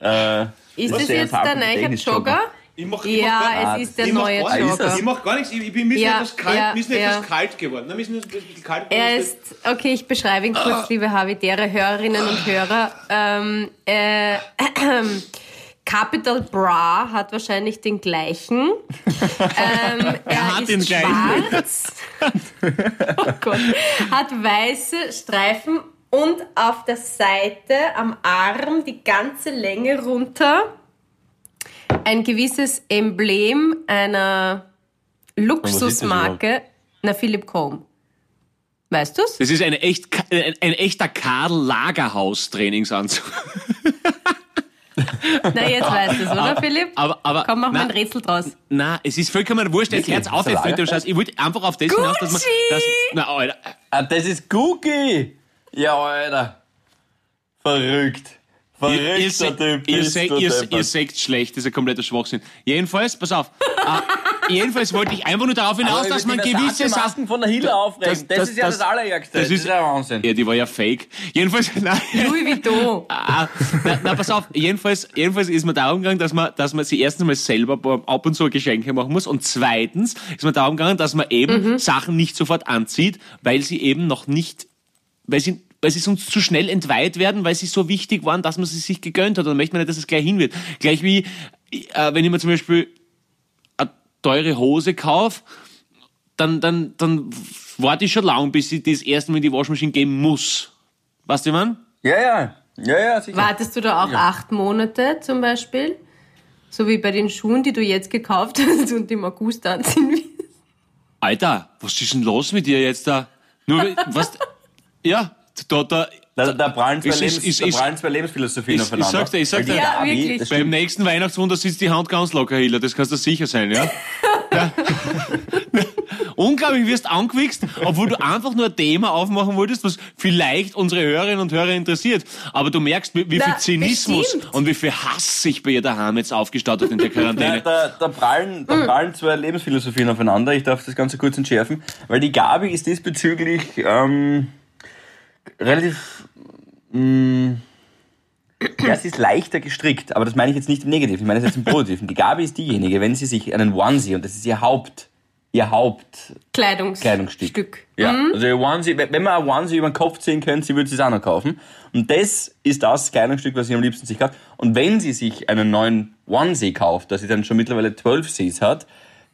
[SPEAKER 3] Äh,
[SPEAKER 4] Ist
[SPEAKER 3] das
[SPEAKER 4] jetzt der neue. Jogger?
[SPEAKER 1] Ich mach,
[SPEAKER 4] Ja,
[SPEAKER 3] gar-
[SPEAKER 4] es ist der
[SPEAKER 1] ich mach
[SPEAKER 4] neue.
[SPEAKER 3] Ah, ist
[SPEAKER 4] Jogger.
[SPEAKER 1] Ich mach gar nichts, ich, ich bin mir
[SPEAKER 4] Ja,
[SPEAKER 1] etwas kalt,
[SPEAKER 4] ja,
[SPEAKER 1] mir ist
[SPEAKER 4] ja.
[SPEAKER 1] etwas kalt geworden. Mir ist ein bisschen kalt geworden.
[SPEAKER 4] Er ist, okay, ich beschreibe ihn kurz, liebe Havidere Hörerinnen und Hörer. Ähm, äh, [CLEARS THROAT] Capital Bra hat wahrscheinlich den gleichen. [LAUGHS] Ähm, er
[SPEAKER 1] hat
[SPEAKER 4] ist
[SPEAKER 1] den gleichen.
[SPEAKER 4] schwarz. [LAUGHS] oh Gott. Hat weiße Streifen und auf der Seite am Arm die ganze Länge runter ein gewisses Emblem einer Luxusmarke, na Philipp Combe. Weißt du's?
[SPEAKER 1] Das ist eine echt, ein, ein echter Karl Lagerhaus Trainingsanzug. [LAUGHS] [LAUGHS]
[SPEAKER 4] Na, jetzt weißt du es, oder Philipp?
[SPEAKER 1] Aber, aber,
[SPEAKER 4] Komm, mach mal
[SPEAKER 1] na,
[SPEAKER 4] ein Rätsel draus.
[SPEAKER 1] na, es ist vollkommen wurscht. Jetzt hört's auf jetzt mit dem Scheiß. Ich wollte einfach auf das hinaus, dass man,
[SPEAKER 4] Gucci!
[SPEAKER 1] dass, na, Alter,
[SPEAKER 3] Ah, das ist Cookie! Ja, Alter. Verrückt.
[SPEAKER 1] Ihr,
[SPEAKER 3] Verrückter
[SPEAKER 1] ihr, se-
[SPEAKER 3] Typ.
[SPEAKER 1] ihr, se- ihr, seht schlecht, das ist ein kompletter Schwachsinn. Jedenfalls, pass auf. äh, jedenfalls wollte ich einfach nur darauf hinaus, dass man gewisse Sachen.
[SPEAKER 3] Masken von der Hille aufregen. Das,
[SPEAKER 1] das-
[SPEAKER 3] ist ja das,
[SPEAKER 1] das-
[SPEAKER 3] Allerärgste.
[SPEAKER 1] das
[SPEAKER 3] Das
[SPEAKER 1] ist-
[SPEAKER 3] ja Wahnsinn.
[SPEAKER 1] Ja, die war ja fake. Jedenfalls, [LAUGHS] nein.
[SPEAKER 4] Louis Vuitton.
[SPEAKER 1] Ah, na, na, pass auf, jedenfalls, jedenfalls ist mir darum gegangen, dass man, dass man sich erstens mal selber ab und zu Geschenke machen muss und zweitens ist mir darum gegangen, dass man eben Sachen nicht sofort anzieht, weil sie eben noch nicht, weil sie, weil sie sonst zu schnell entweiht werden, weil sie so wichtig waren, dass man sie sich gegönnt hat. Und dann möchte man nicht, dass es gleich hin wird. Gleich wie, äh, wenn ich mir zum Beispiel eine teure Hose kaufe, dann, dann, dann warte ich schon lang, bis ich das erste Mal in die Waschmaschine geben muss. Weißt du, man?
[SPEAKER 3] Ja, ja. Ja, ja, sicher.
[SPEAKER 4] Wartest du da auch acht Monate zum Beispiel? So wie bei den Schuhen, die du jetzt gekauft hast und im August anziehen willst?
[SPEAKER 1] Alter, was ist denn los mit dir jetzt da? Nur, was, ja, da, da,
[SPEAKER 3] Da, da prallen zwei, Lebens,
[SPEAKER 1] ist- ist-
[SPEAKER 3] da zwei Lebensphilosophien
[SPEAKER 1] ich-
[SPEAKER 3] aufeinander.
[SPEAKER 1] ich sag's dir, ich sag's dir.
[SPEAKER 4] Ja,
[SPEAKER 3] das
[SPEAKER 1] beim nächsten Weihnachtswunder sitzt die Hand ganz locker, Hiller, das kannst du sicher sein, ja? [LAUGHS] ja. [LAUGHS] Unglaublich, wirst angewichst, obwohl du einfach nur ein Thema aufmachen wolltest, was vielleicht unsere Hörerinnen und Hörer interessiert. Aber du merkst, wie, wie viel
[SPEAKER 4] Na,
[SPEAKER 1] Zynismus
[SPEAKER 4] bestimmt.
[SPEAKER 1] und wie viel Hass sich bei ihr daheim jetzt aufgestaut hat in der Quarantäne. [LAUGHS]
[SPEAKER 3] da, da, prallen, da prallen zwei Lebensphilosophien aufeinander. Ich darf das Ganze kurz entschärfen. Weil die Gabi ist diesbezüglich ähm, relativ... Mh, ja, sie ist leichter gestrickt, aber das meine ich jetzt nicht im Negativen, ich meine es jetzt im [LAUGHS] Positiven. Die Gabi ist diejenige, wenn sie sich einen Onesie, und das ist ihr Haupt, ihr Haupt
[SPEAKER 4] Kleidungs
[SPEAKER 3] Kleidungsstück.
[SPEAKER 4] Stück.
[SPEAKER 3] Ja, also ihr Onesie, wenn man ein Onesie über den Kopf ziehen könnte, sie würde es auch noch kaufen. Und das ist das Kleidungsstück, was sie am liebsten sich kauft. Und wenn sie sich einen neuen Onesie kauft, dass sie dann schon mittlerweile zwölf Sees hat,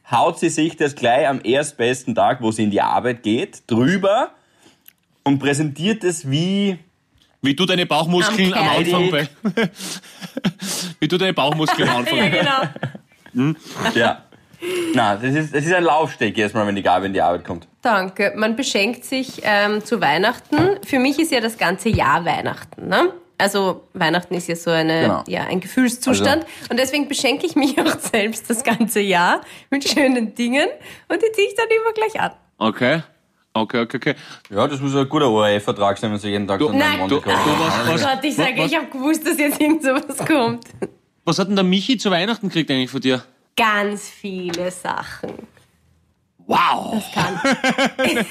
[SPEAKER 3] haut sie sich das gleich am erstbesten Tag, wo sie in die Arbeit geht, drüber und präsentiert es wie
[SPEAKER 1] Wie du deine Bauchmuskeln
[SPEAKER 4] Am
[SPEAKER 1] am Anfang bei. [LAUGHS] Wie du deine Bauchmuskeln am Anfang. [LAUGHS]
[SPEAKER 4] Ja, genau.
[SPEAKER 3] Ja. Na, das ist, das ist ein Laufsteg jedes Mal, wenn die Gabi in die Arbeit kommt.
[SPEAKER 4] Danke. Man beschenkt sich ähm, zu Weihnachten. Für mich ist ja das ganze Jahr Weihnachten. Ne? Also Weihnachten ist ja so eine,
[SPEAKER 3] Genau.
[SPEAKER 4] ja, ein Gefühlszustand. Und deswegen beschenke ich mich [LAUGHS] auch selbst das ganze Jahr mit schönen Dingen. Und die ziehe ich dann immer gleich an.
[SPEAKER 1] Okay. Okay, okay, okay.
[SPEAKER 3] Ja, das muss ein guter ORF-Vertrag sein, wenn sie jeden Tag so einen
[SPEAKER 4] Nein.
[SPEAKER 3] neuen
[SPEAKER 1] Du,
[SPEAKER 3] Onesie
[SPEAKER 1] du,
[SPEAKER 3] kaufen.
[SPEAKER 1] was, was,
[SPEAKER 4] Gott, ich sage, ich habe gewusst, dass jetzt irgend sowas [LAUGHS] kommt.
[SPEAKER 1] was hat denn der Michi zu Weihnachten gekriegt eigentlich von dir?
[SPEAKER 4] Ganz viele Sachen.
[SPEAKER 1] Wow!
[SPEAKER 4] Kann. [LAUGHS]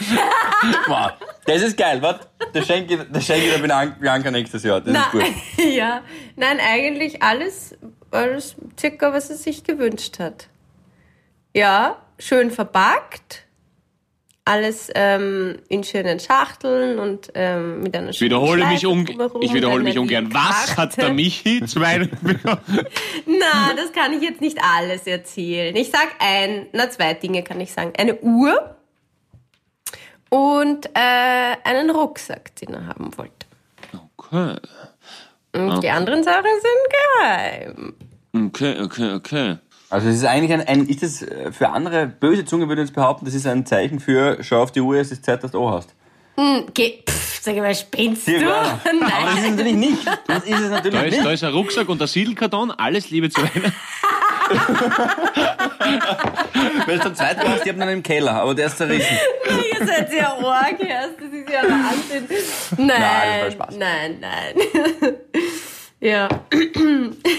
[SPEAKER 3] Wow, das ist geil, was? Das schenke ich, das schenke ich der Bianca nächstes Jahr. Das
[SPEAKER 4] Na,
[SPEAKER 3] ist gut. [LAUGHS]
[SPEAKER 4] ja, nein, eigentlich alles, alles circa, was er sich gewünscht hat. Ja, schön verpackt. Alles ähm, in schönen Schachteln und ähm, mit einer schönen
[SPEAKER 1] wiederhole mich,
[SPEAKER 4] Schleife
[SPEAKER 1] un
[SPEAKER 4] drumherum
[SPEAKER 1] ich wiederhole mich ungern. Was hat der Michi bekommen? [LAUGHS]
[SPEAKER 4] Na, das kann ich jetzt nicht alles erzählen. Ich sag ein, na zwei Dinge kann ich sagen. Eine Uhr und äh, einen Rucksack, den er haben wollte.
[SPEAKER 1] Okay.
[SPEAKER 4] Und die anderen Sachen sind geheim.
[SPEAKER 1] Okay, okay, okay.
[SPEAKER 3] Also es ist eigentlich ein, ein ist das äh, für andere böse Zunge würde jetzt behaupten, das ist ein Zeichen für schau auf die Uhr, es ist Zeit, dass du auch hast.
[SPEAKER 4] Geh, pff, sag mal, spinnst
[SPEAKER 3] Ja,
[SPEAKER 4] du?
[SPEAKER 3] klar. [LAUGHS] Aber das ist
[SPEAKER 4] Nein.
[SPEAKER 3] es natürlich nicht. Das ist es natürlich
[SPEAKER 1] Da ist,
[SPEAKER 3] nicht.
[SPEAKER 1] da ist ein Rucksack und ein Siedelkarton. Alles Liebe zu Weihnachten. [LAUGHS]
[SPEAKER 3] Weil du zum zweiten hast, die haben dann im Keller, aber der ist zerrissen.
[SPEAKER 4] Ihr seid sehr arg, erst. das ist ja Wahnsinn. Nein,
[SPEAKER 3] Nein, das war Spaß.
[SPEAKER 4] nein, nein. [LAUGHS] ja,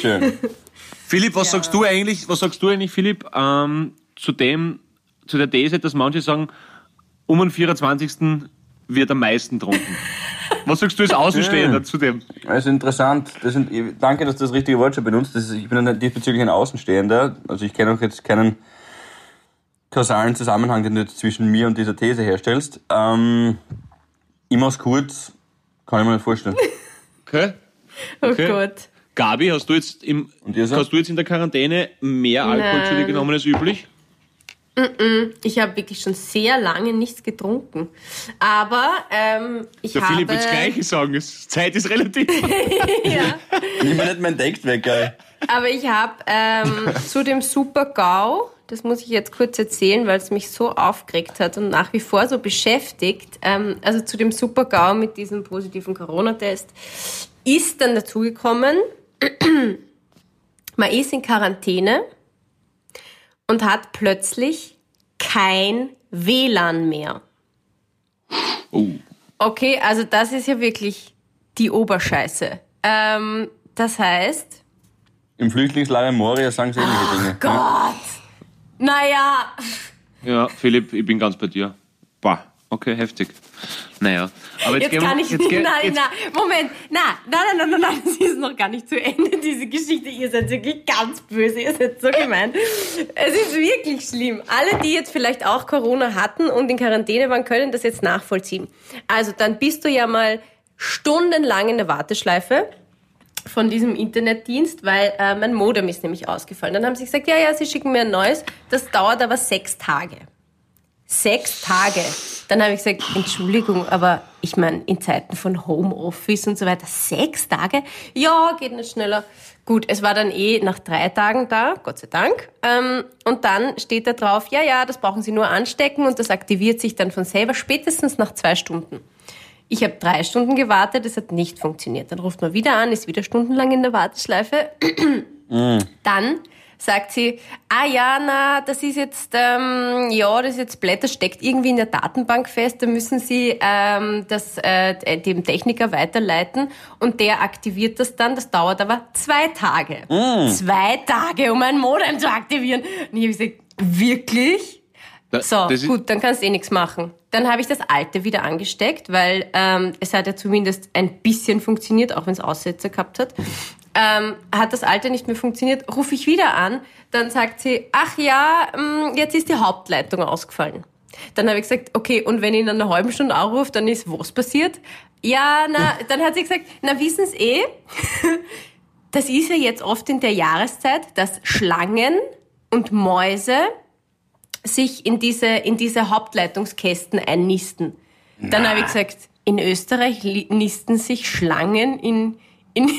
[SPEAKER 3] Schön.
[SPEAKER 1] Philipp, was sagst du eigentlich, was sagst du eigentlich, Philipp, ähm, zu dem, zu der These, dass manche sagen, um den 24. wird am meisten trunken? [LAUGHS] Was sagst du als Außenstehender zu dem?
[SPEAKER 3] Das ist interessant. Das sind, danke, dass du das richtige Wort schon benutzt. Das ist, ich bin ein- diesbezüglich ein Außenstehender. Also ich kenne auch jetzt keinen kausalen Zusammenhang, den du jetzt zwischen mir und dieser These herstellst. Ähm, ich mach's kurz, kann ich mir nicht vorstellen.
[SPEAKER 1] Okay.
[SPEAKER 4] oh
[SPEAKER 1] Okay.
[SPEAKER 4] Gott.
[SPEAKER 1] Gabi, hast du jetzt im, hast du jetzt in der Quarantäne mehr Alkohol zu dir
[SPEAKER 4] Nein.
[SPEAKER 1] genommen als üblich?
[SPEAKER 4] Ich habe wirklich schon sehr lange nichts getrunken. Aber ähm, ich
[SPEAKER 1] Der
[SPEAKER 4] habe...
[SPEAKER 1] Philipp wird das Gleiche sagen. Es- Zeit ist relativ. [LAUGHS]
[SPEAKER 4] ja.
[SPEAKER 3] Nimm mir nicht mein Text weg, ey.
[SPEAKER 4] Aber ich habe ähm, [LAUGHS] zu dem Super-GAU, das muss ich jetzt kurz erzählen, weil es mich so aufgeregt hat und nach wie vor so beschäftigt, ähm, also zu dem Super-GAU mit diesem positiven Corona-Test, ist dann dazugekommen, [CLEARS THROAT] man ist in Quarantäne und hat plötzlich kein WLAN mehr.
[SPEAKER 1] Oh.
[SPEAKER 4] Okay, also das ist ja wirklich die Oberscheiße. Ähm, das heißt,
[SPEAKER 3] Im Flüchtlingslager in Moria sagen sie ähnliche Dinge.
[SPEAKER 4] Gott! Naja,
[SPEAKER 1] Ja, Philipp, ich bin ganz bei dir. Bah, okay, heftig. Naja, aber jetzt,
[SPEAKER 4] jetzt
[SPEAKER 1] gehen wir,
[SPEAKER 4] kann ich
[SPEAKER 1] jetzt, [LAUGHS]
[SPEAKER 4] Nein,
[SPEAKER 1] jetzt,
[SPEAKER 4] nein, Moment. Nein, nein, nein, nein, nein, nein, das ist noch gar nicht zu Ende, diese Geschichte. Ihr seid wirklich ganz böse, ihr seid so gemein. Es ist wirklich schlimm. Alle, die jetzt vielleicht auch Corona hatten und in Quarantäne waren, können das jetzt nachvollziehen. Also, dann bist du ja mal stundenlang in der Warteschleife von diesem Internetdienst, weil äh, mein Modem ist nämlich ausgefallen. Dann haben sie gesagt, ja, ja, sie schicken mir ein neues. Das dauert aber sechs Tage. Sechs Tage. Dann habe ich gesagt, Entschuldigung, aber ich meine, in Zeiten von Homeoffice und so weiter, sechs Tage? Ja, geht nicht schneller. Gut, es war dann eh nach drei Tagen da, Gott sei Dank. Ähm, und dann steht da drauf, ja, ja, das brauchen Sie nur anstecken und das aktiviert sich dann von selber spätestens nach zwei Stunden. Ich habe drei Stunden gewartet, es hat nicht funktioniert. Dann ruft man wieder an, ist wieder stundenlang in der Warteschleife. Dann sagt sie, ah ja, na, das ist jetzt, ähm, ja, das ist jetzt Blätter, steckt irgendwie in der Datenbank fest, da müssen Sie ähm, das äh, dem Techniker weiterleiten und der aktiviert das dann, das dauert aber zwei Tage. Zwei Tage, um ein Modem zu aktivieren. Und ich habe gesagt, wirklich? So, gut, dann kannst du eh nichts machen. Dann habe ich das alte wieder angesteckt, weil ähm, es hat ja zumindest ein bisschen funktioniert, auch wenn es Aussetzer gehabt hat. Ähm, hat das alte nicht mehr funktioniert, rufe ich wieder an, dann sagt sie, ach ja, ähm, jetzt ist die Hauptleitung ausgefallen. Dann habe ich gesagt, okay, und wenn ich in einer halben Stunde anrufe, dann ist was passiert? Ja, na, dann hat sie gesagt, na wissen Sie eh, [LAUGHS] das ist ja jetzt oft in der Jahreszeit, dass Schlangen und Mäuse sich in diese, in diese Hauptleitungskästen einnisten. Dann habe ich gesagt, in Österreich nisten sich Schlangen in, in,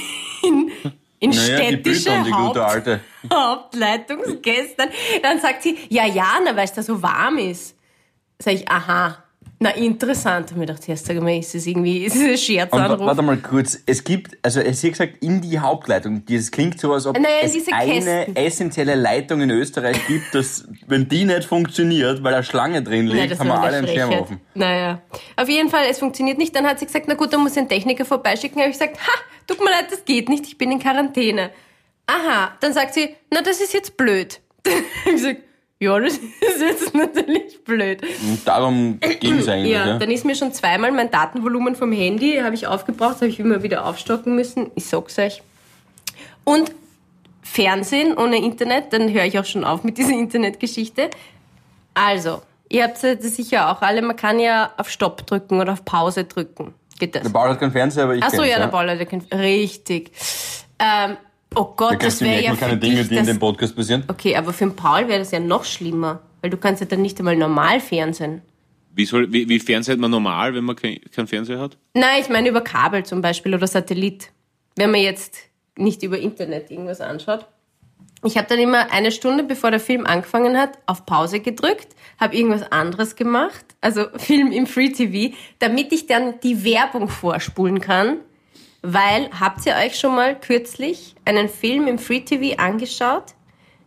[SPEAKER 4] in, in
[SPEAKER 3] Naja, die
[SPEAKER 4] städtische
[SPEAKER 3] die
[SPEAKER 4] Haupt,
[SPEAKER 3] gute alte. [LAUGHS]
[SPEAKER 4] Hauptleitungskästen. Dann sagt sie, ja, ja, na, weil es da so warm ist. Sag ich, aha, na, interessant. Hab mir gedacht, ja, sag mal, ist das irgendwie, [LAUGHS] ist das ein
[SPEAKER 3] Und
[SPEAKER 4] Scherzanruf?
[SPEAKER 3] warte mal kurz, es gibt, also es hier gesagt, in die Hauptleitung, das klingt so, als ob
[SPEAKER 4] Naja,
[SPEAKER 3] es eine
[SPEAKER 4] Kästen.
[SPEAKER 3] essentielle Leitung in Österreich gibt, dass, wenn die nicht funktioniert, weil da Schlange drin liegt,
[SPEAKER 4] Nein,
[SPEAKER 3] haben wir alle
[SPEAKER 4] eine
[SPEAKER 3] einen Schirm offen.
[SPEAKER 4] Naja. Auf jeden Fall, es funktioniert nicht. Dann hat sie gesagt, na gut, dann muss ich einen Techniker vorbeischicken. Habe ich gesagt, ha, tut mir leid, das geht nicht, ich bin in Quarantäne. Aha, dann sagt sie, na, das ist jetzt blöd. [LAUGHS] Dann habe ich gesagt, ja, [LAUGHS] das ist jetzt natürlich blöd.
[SPEAKER 3] Und darum ging es eigentlich.
[SPEAKER 4] Ja,
[SPEAKER 3] Ja,
[SPEAKER 4] dann ist mir schon zweimal mein Datenvolumen vom Handy, habe ich aufgebraucht, habe ich immer wieder aufstocken müssen. Ich sag's euch. Und Fernsehen ohne Internet, dann höre ich auch schon auf mit dieser [LAUGHS] Internetgeschichte. Also, ihr habt das sicher auch alle, man kann ja auf Stopp drücken oder auf Pause drücken. Geht das?
[SPEAKER 3] Der Paul hat keinen Fernseher, aber ich
[SPEAKER 4] Ach so,
[SPEAKER 3] kenn's,
[SPEAKER 4] ja, der Paul hat ja kein... Richtig. Ähm, oh Gott,
[SPEAKER 3] Da
[SPEAKER 4] das wäre ja für
[SPEAKER 3] keine Dinge,
[SPEAKER 4] dich
[SPEAKER 3] die in dem Podcast passieren.
[SPEAKER 4] Okay, aber für den Paul wäre das ja noch schlimmer, weil du kannst ja dann nicht einmal normal fernsehen.
[SPEAKER 1] Wie, soll, wie, wie fernseht man normal, wenn man kein, kein Fernseher hat?
[SPEAKER 4] Nein, ich meine über Kabel zum Beispiel oder Satellit. Wenn man jetzt nicht über Internet irgendwas anschaut. Ich habe dann immer eine Stunde, bevor der Film angefangen hat, auf Pause gedrückt, habe irgendwas anderes gemacht, also [LAUGHS] Film im Free TV, damit ich dann die Werbung vorspulen kann. Weil, habt ihr euch schon mal kürzlich einen Film im Free TV angeschaut?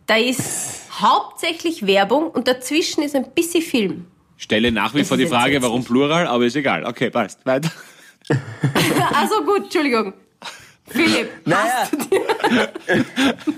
[SPEAKER 4] Da ist hauptsächlich Werbung und dazwischen ist ein bisschen Film.
[SPEAKER 1] Stelle nach wie
[SPEAKER 4] Das
[SPEAKER 1] vor die Frage, warum Plural, aber ist egal. Okay, passt. Weiter. [LAUGHS]
[SPEAKER 4] Also gut, Entschuldigung. Philipp,
[SPEAKER 3] Naja, [LAUGHS]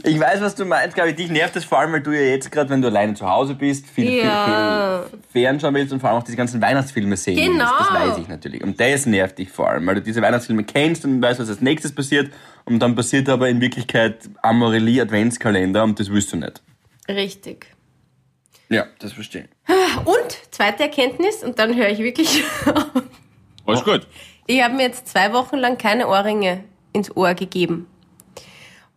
[SPEAKER 3] ich weiß, was du meinst, glaube ich. Dich nervt das vor allem, weil du ja jetzt gerade, wenn du alleine zu Hause bist, viel,
[SPEAKER 4] Ja.
[SPEAKER 3] viel, viel fernschauen willst und vor allem auch diese ganzen Weihnachtsfilme sehen
[SPEAKER 4] Genau.
[SPEAKER 3] willst. Das weiß ich natürlich. Und das nervt dich vor allem, weil du diese Weihnachtsfilme kennst und weißt, was als nächstes passiert. Und dann passiert aber in Wirklichkeit Amorelie Adventskalender und das willst du nicht.
[SPEAKER 4] richtig.
[SPEAKER 3] Ja, das verstehe
[SPEAKER 4] Und zweite Erkenntnis, und dann höre ich wirklich [LAUGHS] auf.
[SPEAKER 1] Alles gut.
[SPEAKER 4] Ich habe mir jetzt zwei Wochen lang keine Ohrringe ins Ohr gegeben.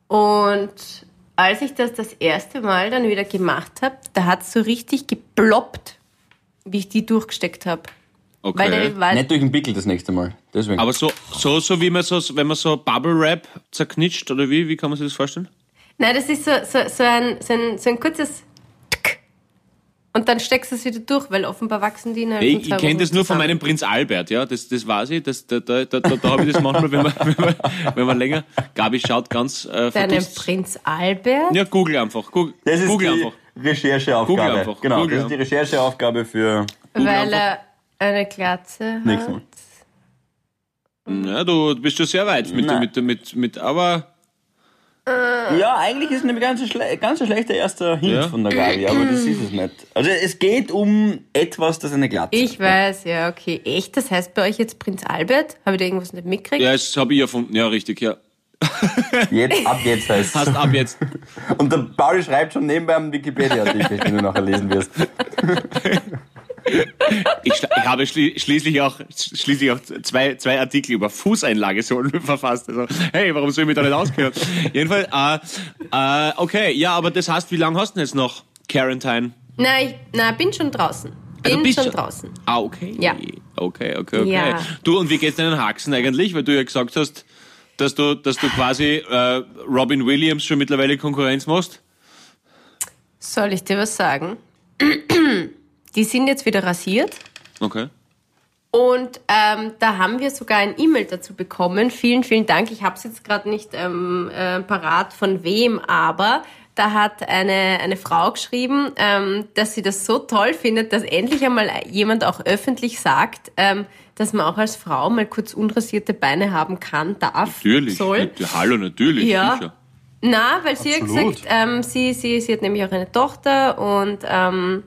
[SPEAKER 4] Und als ich das das erste Mal dann wieder gemacht habe, da hat es so richtig geploppt, wie ich die durchgesteckt habe.
[SPEAKER 1] Okay.
[SPEAKER 4] Weil, der- weil
[SPEAKER 3] Nicht durch den Pickel das nächste Mal. Deswegen.
[SPEAKER 1] aber so, so, so wie man so, wenn man so Bubble Wrap zerknitscht, oder wie? Wie kann man sich das vorstellen?
[SPEAKER 4] Nein, das ist so, so, so, ein, so, ein, so ein kurzes. Und dann steckst du es wieder durch, weil offenbar wachsen die innerhalb
[SPEAKER 1] Ich,
[SPEAKER 4] von
[SPEAKER 1] ich kenne das nur von meinem Prinz Albert, ja, das, das weiß ich, das, da, da, da, da habe ich das manchmal, wenn man, [LAUGHS] wenn man, wenn man länger, Gabi schaut ganz äh,
[SPEAKER 4] Deinem. Prinz Albert?
[SPEAKER 1] Ja, google einfach, google,
[SPEAKER 3] das ist
[SPEAKER 1] google
[SPEAKER 3] die
[SPEAKER 1] einfach.
[SPEAKER 3] Rechercheaufgabe.
[SPEAKER 1] Google einfach,
[SPEAKER 3] Genau,
[SPEAKER 1] Google
[SPEAKER 3] das ist die Rechercheaufgabe für
[SPEAKER 4] weil
[SPEAKER 1] einfach.
[SPEAKER 4] er eine Glatze hat.
[SPEAKER 3] nächstes Mal.
[SPEAKER 1] Ja, du bist schon sehr weit mit,
[SPEAKER 3] Nein.
[SPEAKER 1] mit, mit, mit, aber
[SPEAKER 3] Ja, eigentlich ist es ein ganz, schle ganz ein schlechter erster Hint
[SPEAKER 1] Ja.
[SPEAKER 3] von der Gabi, aber das ist es nicht. Also es geht um etwas, das eine Glatze
[SPEAKER 4] Ich
[SPEAKER 3] hat.
[SPEAKER 4] weiß, ja, okay. Echt? Das heißt bei euch jetzt Prinz Albert? Habe ich da irgendwas nicht mitgekriegt?
[SPEAKER 1] ja, das habe ich erfunden, ja, richtig, ja.
[SPEAKER 3] Jetzt, ab jetzt heißt [LAUGHS]
[SPEAKER 1] Passt ab jetzt.
[SPEAKER 3] Und der Pauli schreibt schon nebenbei einen Wikipedia-Artikel, den du nachher lesen wirst. [LAUGHS]
[SPEAKER 1] Ich, ich habe schli schließlich auch, schließlich auch zwei, zwei Artikel über Fußeinlagesohlen [LAUGHS] verfasst. Also, hey, warum soll ich mich da nicht auskennen? Jedenfalls, äh, äh, okay, ja, aber das heißt, wie lange hast du denn jetzt noch Quarantine?
[SPEAKER 4] Nein, ich, nein, bin schon draußen.
[SPEAKER 1] Also
[SPEAKER 4] Bin
[SPEAKER 1] bist
[SPEAKER 4] schon
[SPEAKER 1] du-
[SPEAKER 4] draußen.
[SPEAKER 1] Ah, okay.
[SPEAKER 4] Ja.
[SPEAKER 1] Okay, okay, okay.
[SPEAKER 4] Ja.
[SPEAKER 1] Du, und wie geht's deinen Haxen eigentlich? Weil du ja gesagt hast, dass du, dass du quasi äh, Robin Williams schon mittlerweile Konkurrenz machst.
[SPEAKER 4] Soll ich dir was sagen? Die sind jetzt wieder rasiert.
[SPEAKER 1] Okay.
[SPEAKER 4] Und ähm, da haben wir sogar ein E-Mail dazu bekommen. Vielen, vielen Dank. Ich habe es jetzt gerade nicht ähm, äh, parat von wem, aber da hat eine, eine Frau geschrieben, ähm, dass sie das so toll findet, dass endlich einmal jemand auch öffentlich sagt, ähm, dass man auch als Frau mal kurz unrasierte Beine haben kann, darf,
[SPEAKER 1] Natürlich.
[SPEAKER 4] soll.
[SPEAKER 1] Nat- Hallo, natürlich.
[SPEAKER 4] Ja.
[SPEAKER 1] Sicher.
[SPEAKER 4] Na, weil sie
[SPEAKER 3] Absolut.
[SPEAKER 4] hat gesagt, ähm, sie, sie, sie hat nämlich auch eine Tochter und ähm,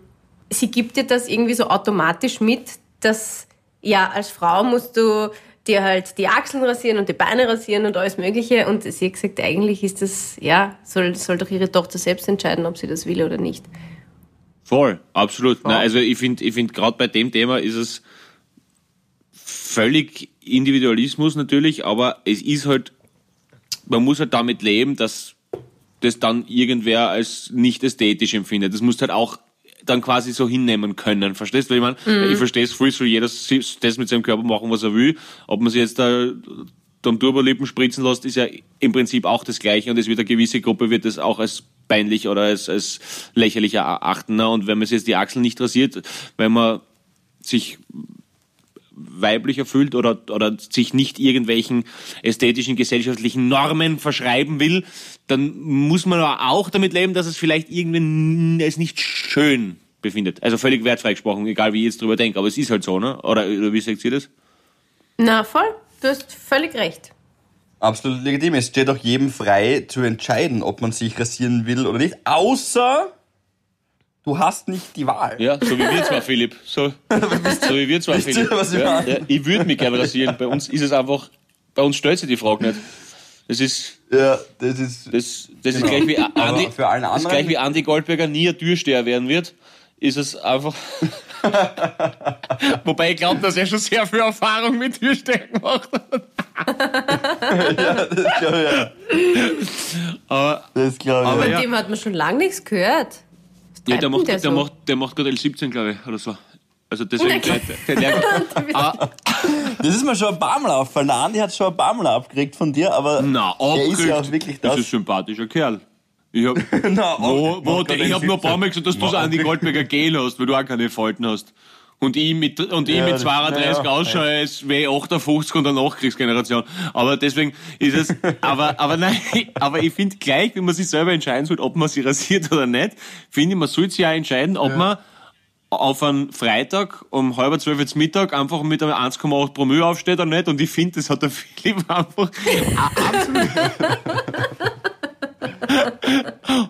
[SPEAKER 4] sie gibt dir das irgendwie so automatisch mit, dass ja, als Frau musst du dir halt die Achseln rasieren und die Beine rasieren und alles Mögliche. Und sie hat gesagt, eigentlich ist das, ja, soll, soll doch ihre Tochter selbst entscheiden, ob sie das will oder nicht.
[SPEAKER 1] Voll, absolut. Nein, also ich finde, ich finde gerade bei dem Thema ist es völlig Individualismus natürlich, aber es ist halt, man muss halt damit leben, dass das dann irgendwer als nicht ästhetisch empfindet. Das muss halt auch dann quasi so hinnehmen können. Verstehst du, was ich meine? Ich verstehe es voll, soll jeder das mit seinem Körper machen, was er will. Ob man sich jetzt da am Turbolippen spritzen lässt, ist ja im Prinzip auch das Gleiche und es wird eine gewisse Gruppe wird das auch als peinlich oder als, als lächerlich erachten. Und wenn man sich jetzt die Achseln nicht rasiert, wenn man sich weiblicher fühlt oder, oder sich nicht irgendwelchen ästhetischen, gesellschaftlichen Normen verschreiben will, dann muss man aber auch damit leben, dass es vielleicht irgendwie es nicht schön befindet. Also völlig wertfrei gesprochen, egal wie ich jetzt drüber denke, aber es ist halt so, ne? Oder, oder wie sagt ihr das?
[SPEAKER 4] Na, voll. Du hast völlig recht.
[SPEAKER 3] Absolut legitim. Es steht auch jedem frei zu entscheiden, ob man sich rasieren will oder nicht. Außer du hast nicht die Wahl.
[SPEAKER 1] Ja, so wie wir zwar, Philipp. So, so wie wir zwar, Philipp.
[SPEAKER 3] was ich
[SPEAKER 1] ja, ja, ich würde mich gerne rasieren. Bei uns ist es einfach, bei uns stellt sich die Frage nicht. Das ist,
[SPEAKER 3] Ja, das ist.
[SPEAKER 1] das, das
[SPEAKER 3] Genau.
[SPEAKER 1] ist gleich wie Andi,
[SPEAKER 3] für alle
[SPEAKER 1] das ist gleich
[SPEAKER 3] anderen-
[SPEAKER 1] wie Andi Goldberger nie ein Türsteher werden wird, ist es einfach. [LAUGHS] Wobei ich glaube, dass er schon sehr viel Erfahrung mit Türstehen gemacht hat. [LAUGHS]
[SPEAKER 3] Das glaube ich, ja.
[SPEAKER 1] Aber
[SPEAKER 3] Das glaube ich.
[SPEAKER 1] Aber
[SPEAKER 4] Von
[SPEAKER 1] ja.
[SPEAKER 4] dem hat man schon lange nichts gehört.
[SPEAKER 1] Ja, der
[SPEAKER 4] treibt
[SPEAKER 1] macht, der
[SPEAKER 4] so?
[SPEAKER 1] macht, der macht gerade L17, glaube ich, oder so. Also deswegen, der, der, [LAUGHS] der, ah,
[SPEAKER 3] Das ist mir schon ein paar Mal aufgefallen. Der Andi hat schon ein paar Mal abgekriegt von dir, aber
[SPEAKER 1] na,
[SPEAKER 3] er ist ja auch wirklich
[SPEAKER 1] Das
[SPEAKER 3] das.
[SPEAKER 1] ist ein sympathischer Kerl. Ich hab, [LAUGHS]
[SPEAKER 3] Na,
[SPEAKER 1] wo,
[SPEAKER 3] auch-
[SPEAKER 1] wo,
[SPEAKER 3] macht
[SPEAKER 1] ich hab nur ein paar Mal gesagt, dass du so Andi Goldberger Gel hast, weil du auch keine Falten hast. Und ich mit, und ich
[SPEAKER 3] Ja,
[SPEAKER 1] mit
[SPEAKER 3] das-
[SPEAKER 1] 32
[SPEAKER 3] ja,
[SPEAKER 1] ausschaue als W58 und eine Nachkriegsgeneration. Aber deswegen ist es, [LAUGHS] aber, aber nein, aber ich finde gleich, wenn man sich selber entscheiden soll, ob man sich rasiert oder nicht, finde ich, man sollte sich ja entscheiden, ob man auf einen Freitag um halb zwölf jetzt Mittag einfach mit einem 1,8 Promille aufsteht oder nicht. Und ich finde, das hat der [LAUGHS] Philipp einfach [LAUGHS] absolut.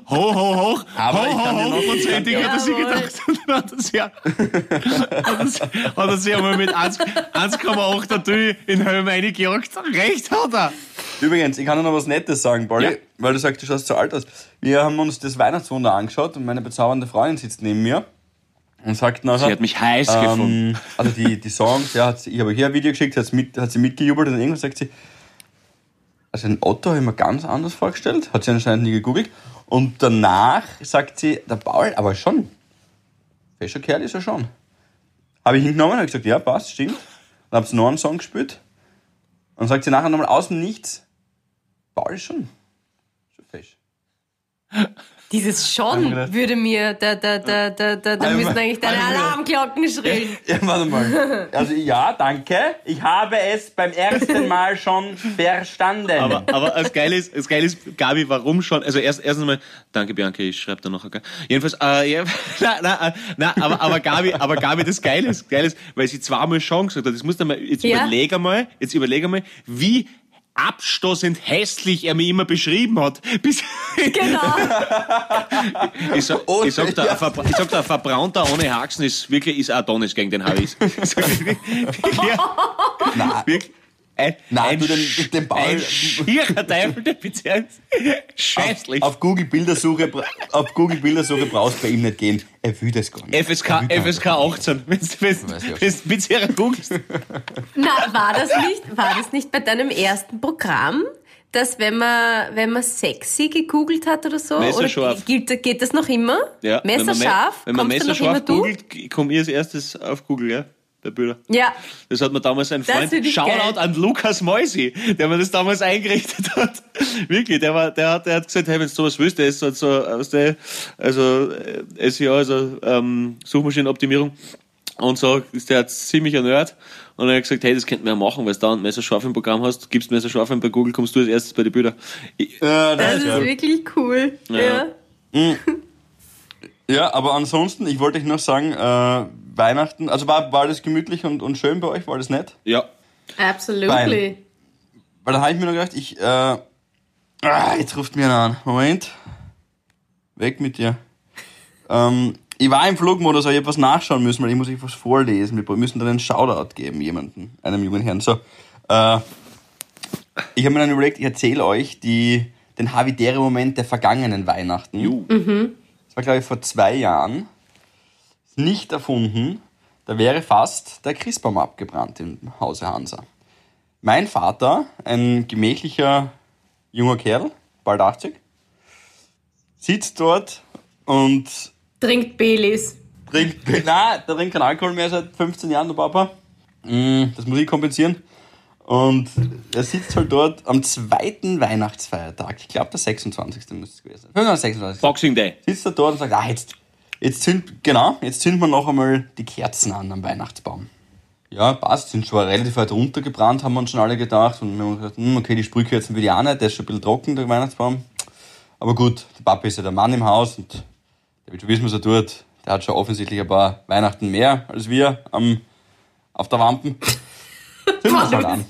[SPEAKER 1] Ho, ho, hoch,
[SPEAKER 3] Aber
[SPEAKER 1] ho,
[SPEAKER 3] ich kann dir
[SPEAKER 1] ho,
[SPEAKER 3] noch-
[SPEAKER 1] hochprozentig
[SPEAKER 3] ich
[SPEAKER 1] hat er sich gedacht. Und hat er sich, hat er sich, hat er sich einmal mit 1 1,8 natürlich in Helm reingejagt. Recht hat er.
[SPEAKER 3] Übrigens, ich kann dir noch was Nettes sagen, Polly,
[SPEAKER 1] Ja.
[SPEAKER 3] weil du sagst, du schaust so alt aus. Wir haben uns das Weihnachtswunder angeschaut und meine bezaubernde Freundin sitzt neben mir und sagt nachher.
[SPEAKER 1] Sie hat mich heiß gefunden.
[SPEAKER 3] ähm, also die, die Songs, ja, hat sie, ich habe hier ein Video geschickt, hat sie, mit, hat sie mitgejubelt und irgendwann sagt sie, also den Otto habe ich mir ganz anders vorgestellt, hat sie anscheinend nie gegoogelt. Und danach sagt sie, der Paul, aber schon, fescher Kerl ist er schon. Habe ich hingenommen habe gesagt, ja, passt, stimmt. Dann habe sie noch einen Song gespielt. Und sagt sie nachher nochmal aus dem Nichts, Paul ist schon, schon fesch.
[SPEAKER 4] Dieses schon
[SPEAKER 3] gedacht-
[SPEAKER 4] würde mir, da, da, da, da, da, da
[SPEAKER 3] Einmal-
[SPEAKER 4] müssen eigentlich deine
[SPEAKER 3] einmal-
[SPEAKER 4] Alarmglocken schrillen. [LAUGHS]
[SPEAKER 3] Ja, warte mal. Also ja, danke. Ich habe es beim ersten [LAUGHS] Mal schon verstanden.
[SPEAKER 1] Aber, aber das Geile ist, das Geile ist, Gabi, warum schon? Also erst, erstens mal, danke Bianca, ich schreibe da noch. Okay. Jedenfalls, äh, ja, na, na, na, aber, aber Gabi, aber Gabi, das Geile ist, Geile ist, weil sie zweimal schon gesagt hat, das musst du mal, jetzt
[SPEAKER 4] Ja.
[SPEAKER 1] überlege mal, jetzt überlege mal, wie abstoßend hässlich er mir immer beschrieben hat. [LAUGHS] Bis,
[SPEAKER 4] Genau.
[SPEAKER 1] ich, sag, ich, sag da, ein Verbra- ich sag da, ein verbraunter ohne Haxen ist wirklich, ist Adonis gegen den Harris.
[SPEAKER 3] Nein.
[SPEAKER 1] Wirklich. Ein,
[SPEAKER 3] Nein,
[SPEAKER 1] ein,
[SPEAKER 3] du, den- den Ball-
[SPEAKER 1] ein schierer Teufel der Beziehung. Scheißlich.
[SPEAKER 3] auf Google Bildersuche, bra- auf Google Bildersuche brauchst du bei ihm nicht gehen. Er will das gar nicht.
[SPEAKER 1] FSK. FSK 18, wenn du Sarah googelst.
[SPEAKER 4] Na, war das nicht, war das nicht bei deinem ersten Programm? Dass wenn man, wenn man sexy gegoogelt hat oder so,
[SPEAKER 1] Messerscharf.
[SPEAKER 4] oder gilt, geht das noch immer?
[SPEAKER 1] Ja,
[SPEAKER 4] Messerscharf?
[SPEAKER 1] Wenn man, wenn man
[SPEAKER 4] Kommst du noch immer
[SPEAKER 1] messerscharf
[SPEAKER 4] du?
[SPEAKER 1] googelt, komme ich als erstes auf Google, ja, bei Bilder.
[SPEAKER 4] Ja,
[SPEAKER 1] Das hat mir damals ein Freund, Shoutout
[SPEAKER 4] geil.
[SPEAKER 1] an Lukas Meusi, der mir das damals eingerichtet hat. [LAUGHS] Wirklich, der war, der hat, der hat gesagt, hey, wenn du sowas willst, der ist halt so aus der, also, äh, SEO, also, ähm, Suchmaschinenoptimierung. Und so ist der ziemlich ein Nerd. Und er hat gesagt, hey, das könnten wir ja machen, weil du da ein Messerscharf im Programm hast, gibst Messerscharf bei Google, kommst du als erstes bei die Bilder.
[SPEAKER 3] Ja, das
[SPEAKER 4] das
[SPEAKER 3] ist
[SPEAKER 4] ist
[SPEAKER 3] ja.
[SPEAKER 4] wirklich cool.
[SPEAKER 1] Ja.
[SPEAKER 4] Ja.
[SPEAKER 3] ja, aber ansonsten, ich wollte euch noch sagen, äh, Weihnachten, also war, war das gemütlich und, und schön bei euch? War das nett?
[SPEAKER 1] ja.
[SPEAKER 4] Absolutely.
[SPEAKER 3] Weil- Weil da habe ich mir noch gedacht, ich, äh, ah, jetzt ruft mir einer an. Moment. Weg mit dir. Ähm, ich war im Flugmodus, aber ich habe was nachschauen müssen, weil ich muss euch was vorlesen. Wir müssen dann einen Shoutout geben, jemanden, einem jungen Herrn. So, Äh, ich habe mir dann überlegt, ich erzähle euch die, den Havidere-Moment der vergangenen Weihnachten. Das war, glaube ich, vor zwei Jahren. Nicht erfunden. Da wäre fast der Christbaum abgebrannt im Hause Hansa. Mein Vater, ein gemächlicher junger Kerl, bald 80, sitzt dort und
[SPEAKER 4] Trinkt Baileys.
[SPEAKER 3] trinkt, nein, der trinkt keinen Alkohol mehr seit 15 Jahren, der Papa. Mm, Das muss ich kompensieren. Und er sitzt halt dort am zweiten Weihnachtsfeiertag. Ich glaube, der 26. müsste es gewesen sein. 25, 26.
[SPEAKER 1] Boxing Day.
[SPEAKER 3] Sitzt er dort und sagt, ah, jetzt, jetzt zünd, genau, jetzt zünden wir noch einmal die Kerzen an am Weihnachtsbaum. Ja, passt, sind schon relativ weit runtergebrannt, haben wir uns schon alle gedacht. Und wir haben gesagt, hm, okay, die Sprühkerzen will ich auch nicht, der ist schon ein bisschen trocken, der Weihnachtsbaum. Aber gut, der Papa ist ja der Mann im Haus und der wird schon wissen, was er tut. Der hat schon offensichtlich ein paar Weihnachten mehr als wir am, auf der Wampen. [LAUGHS] Zünden wir's halt an.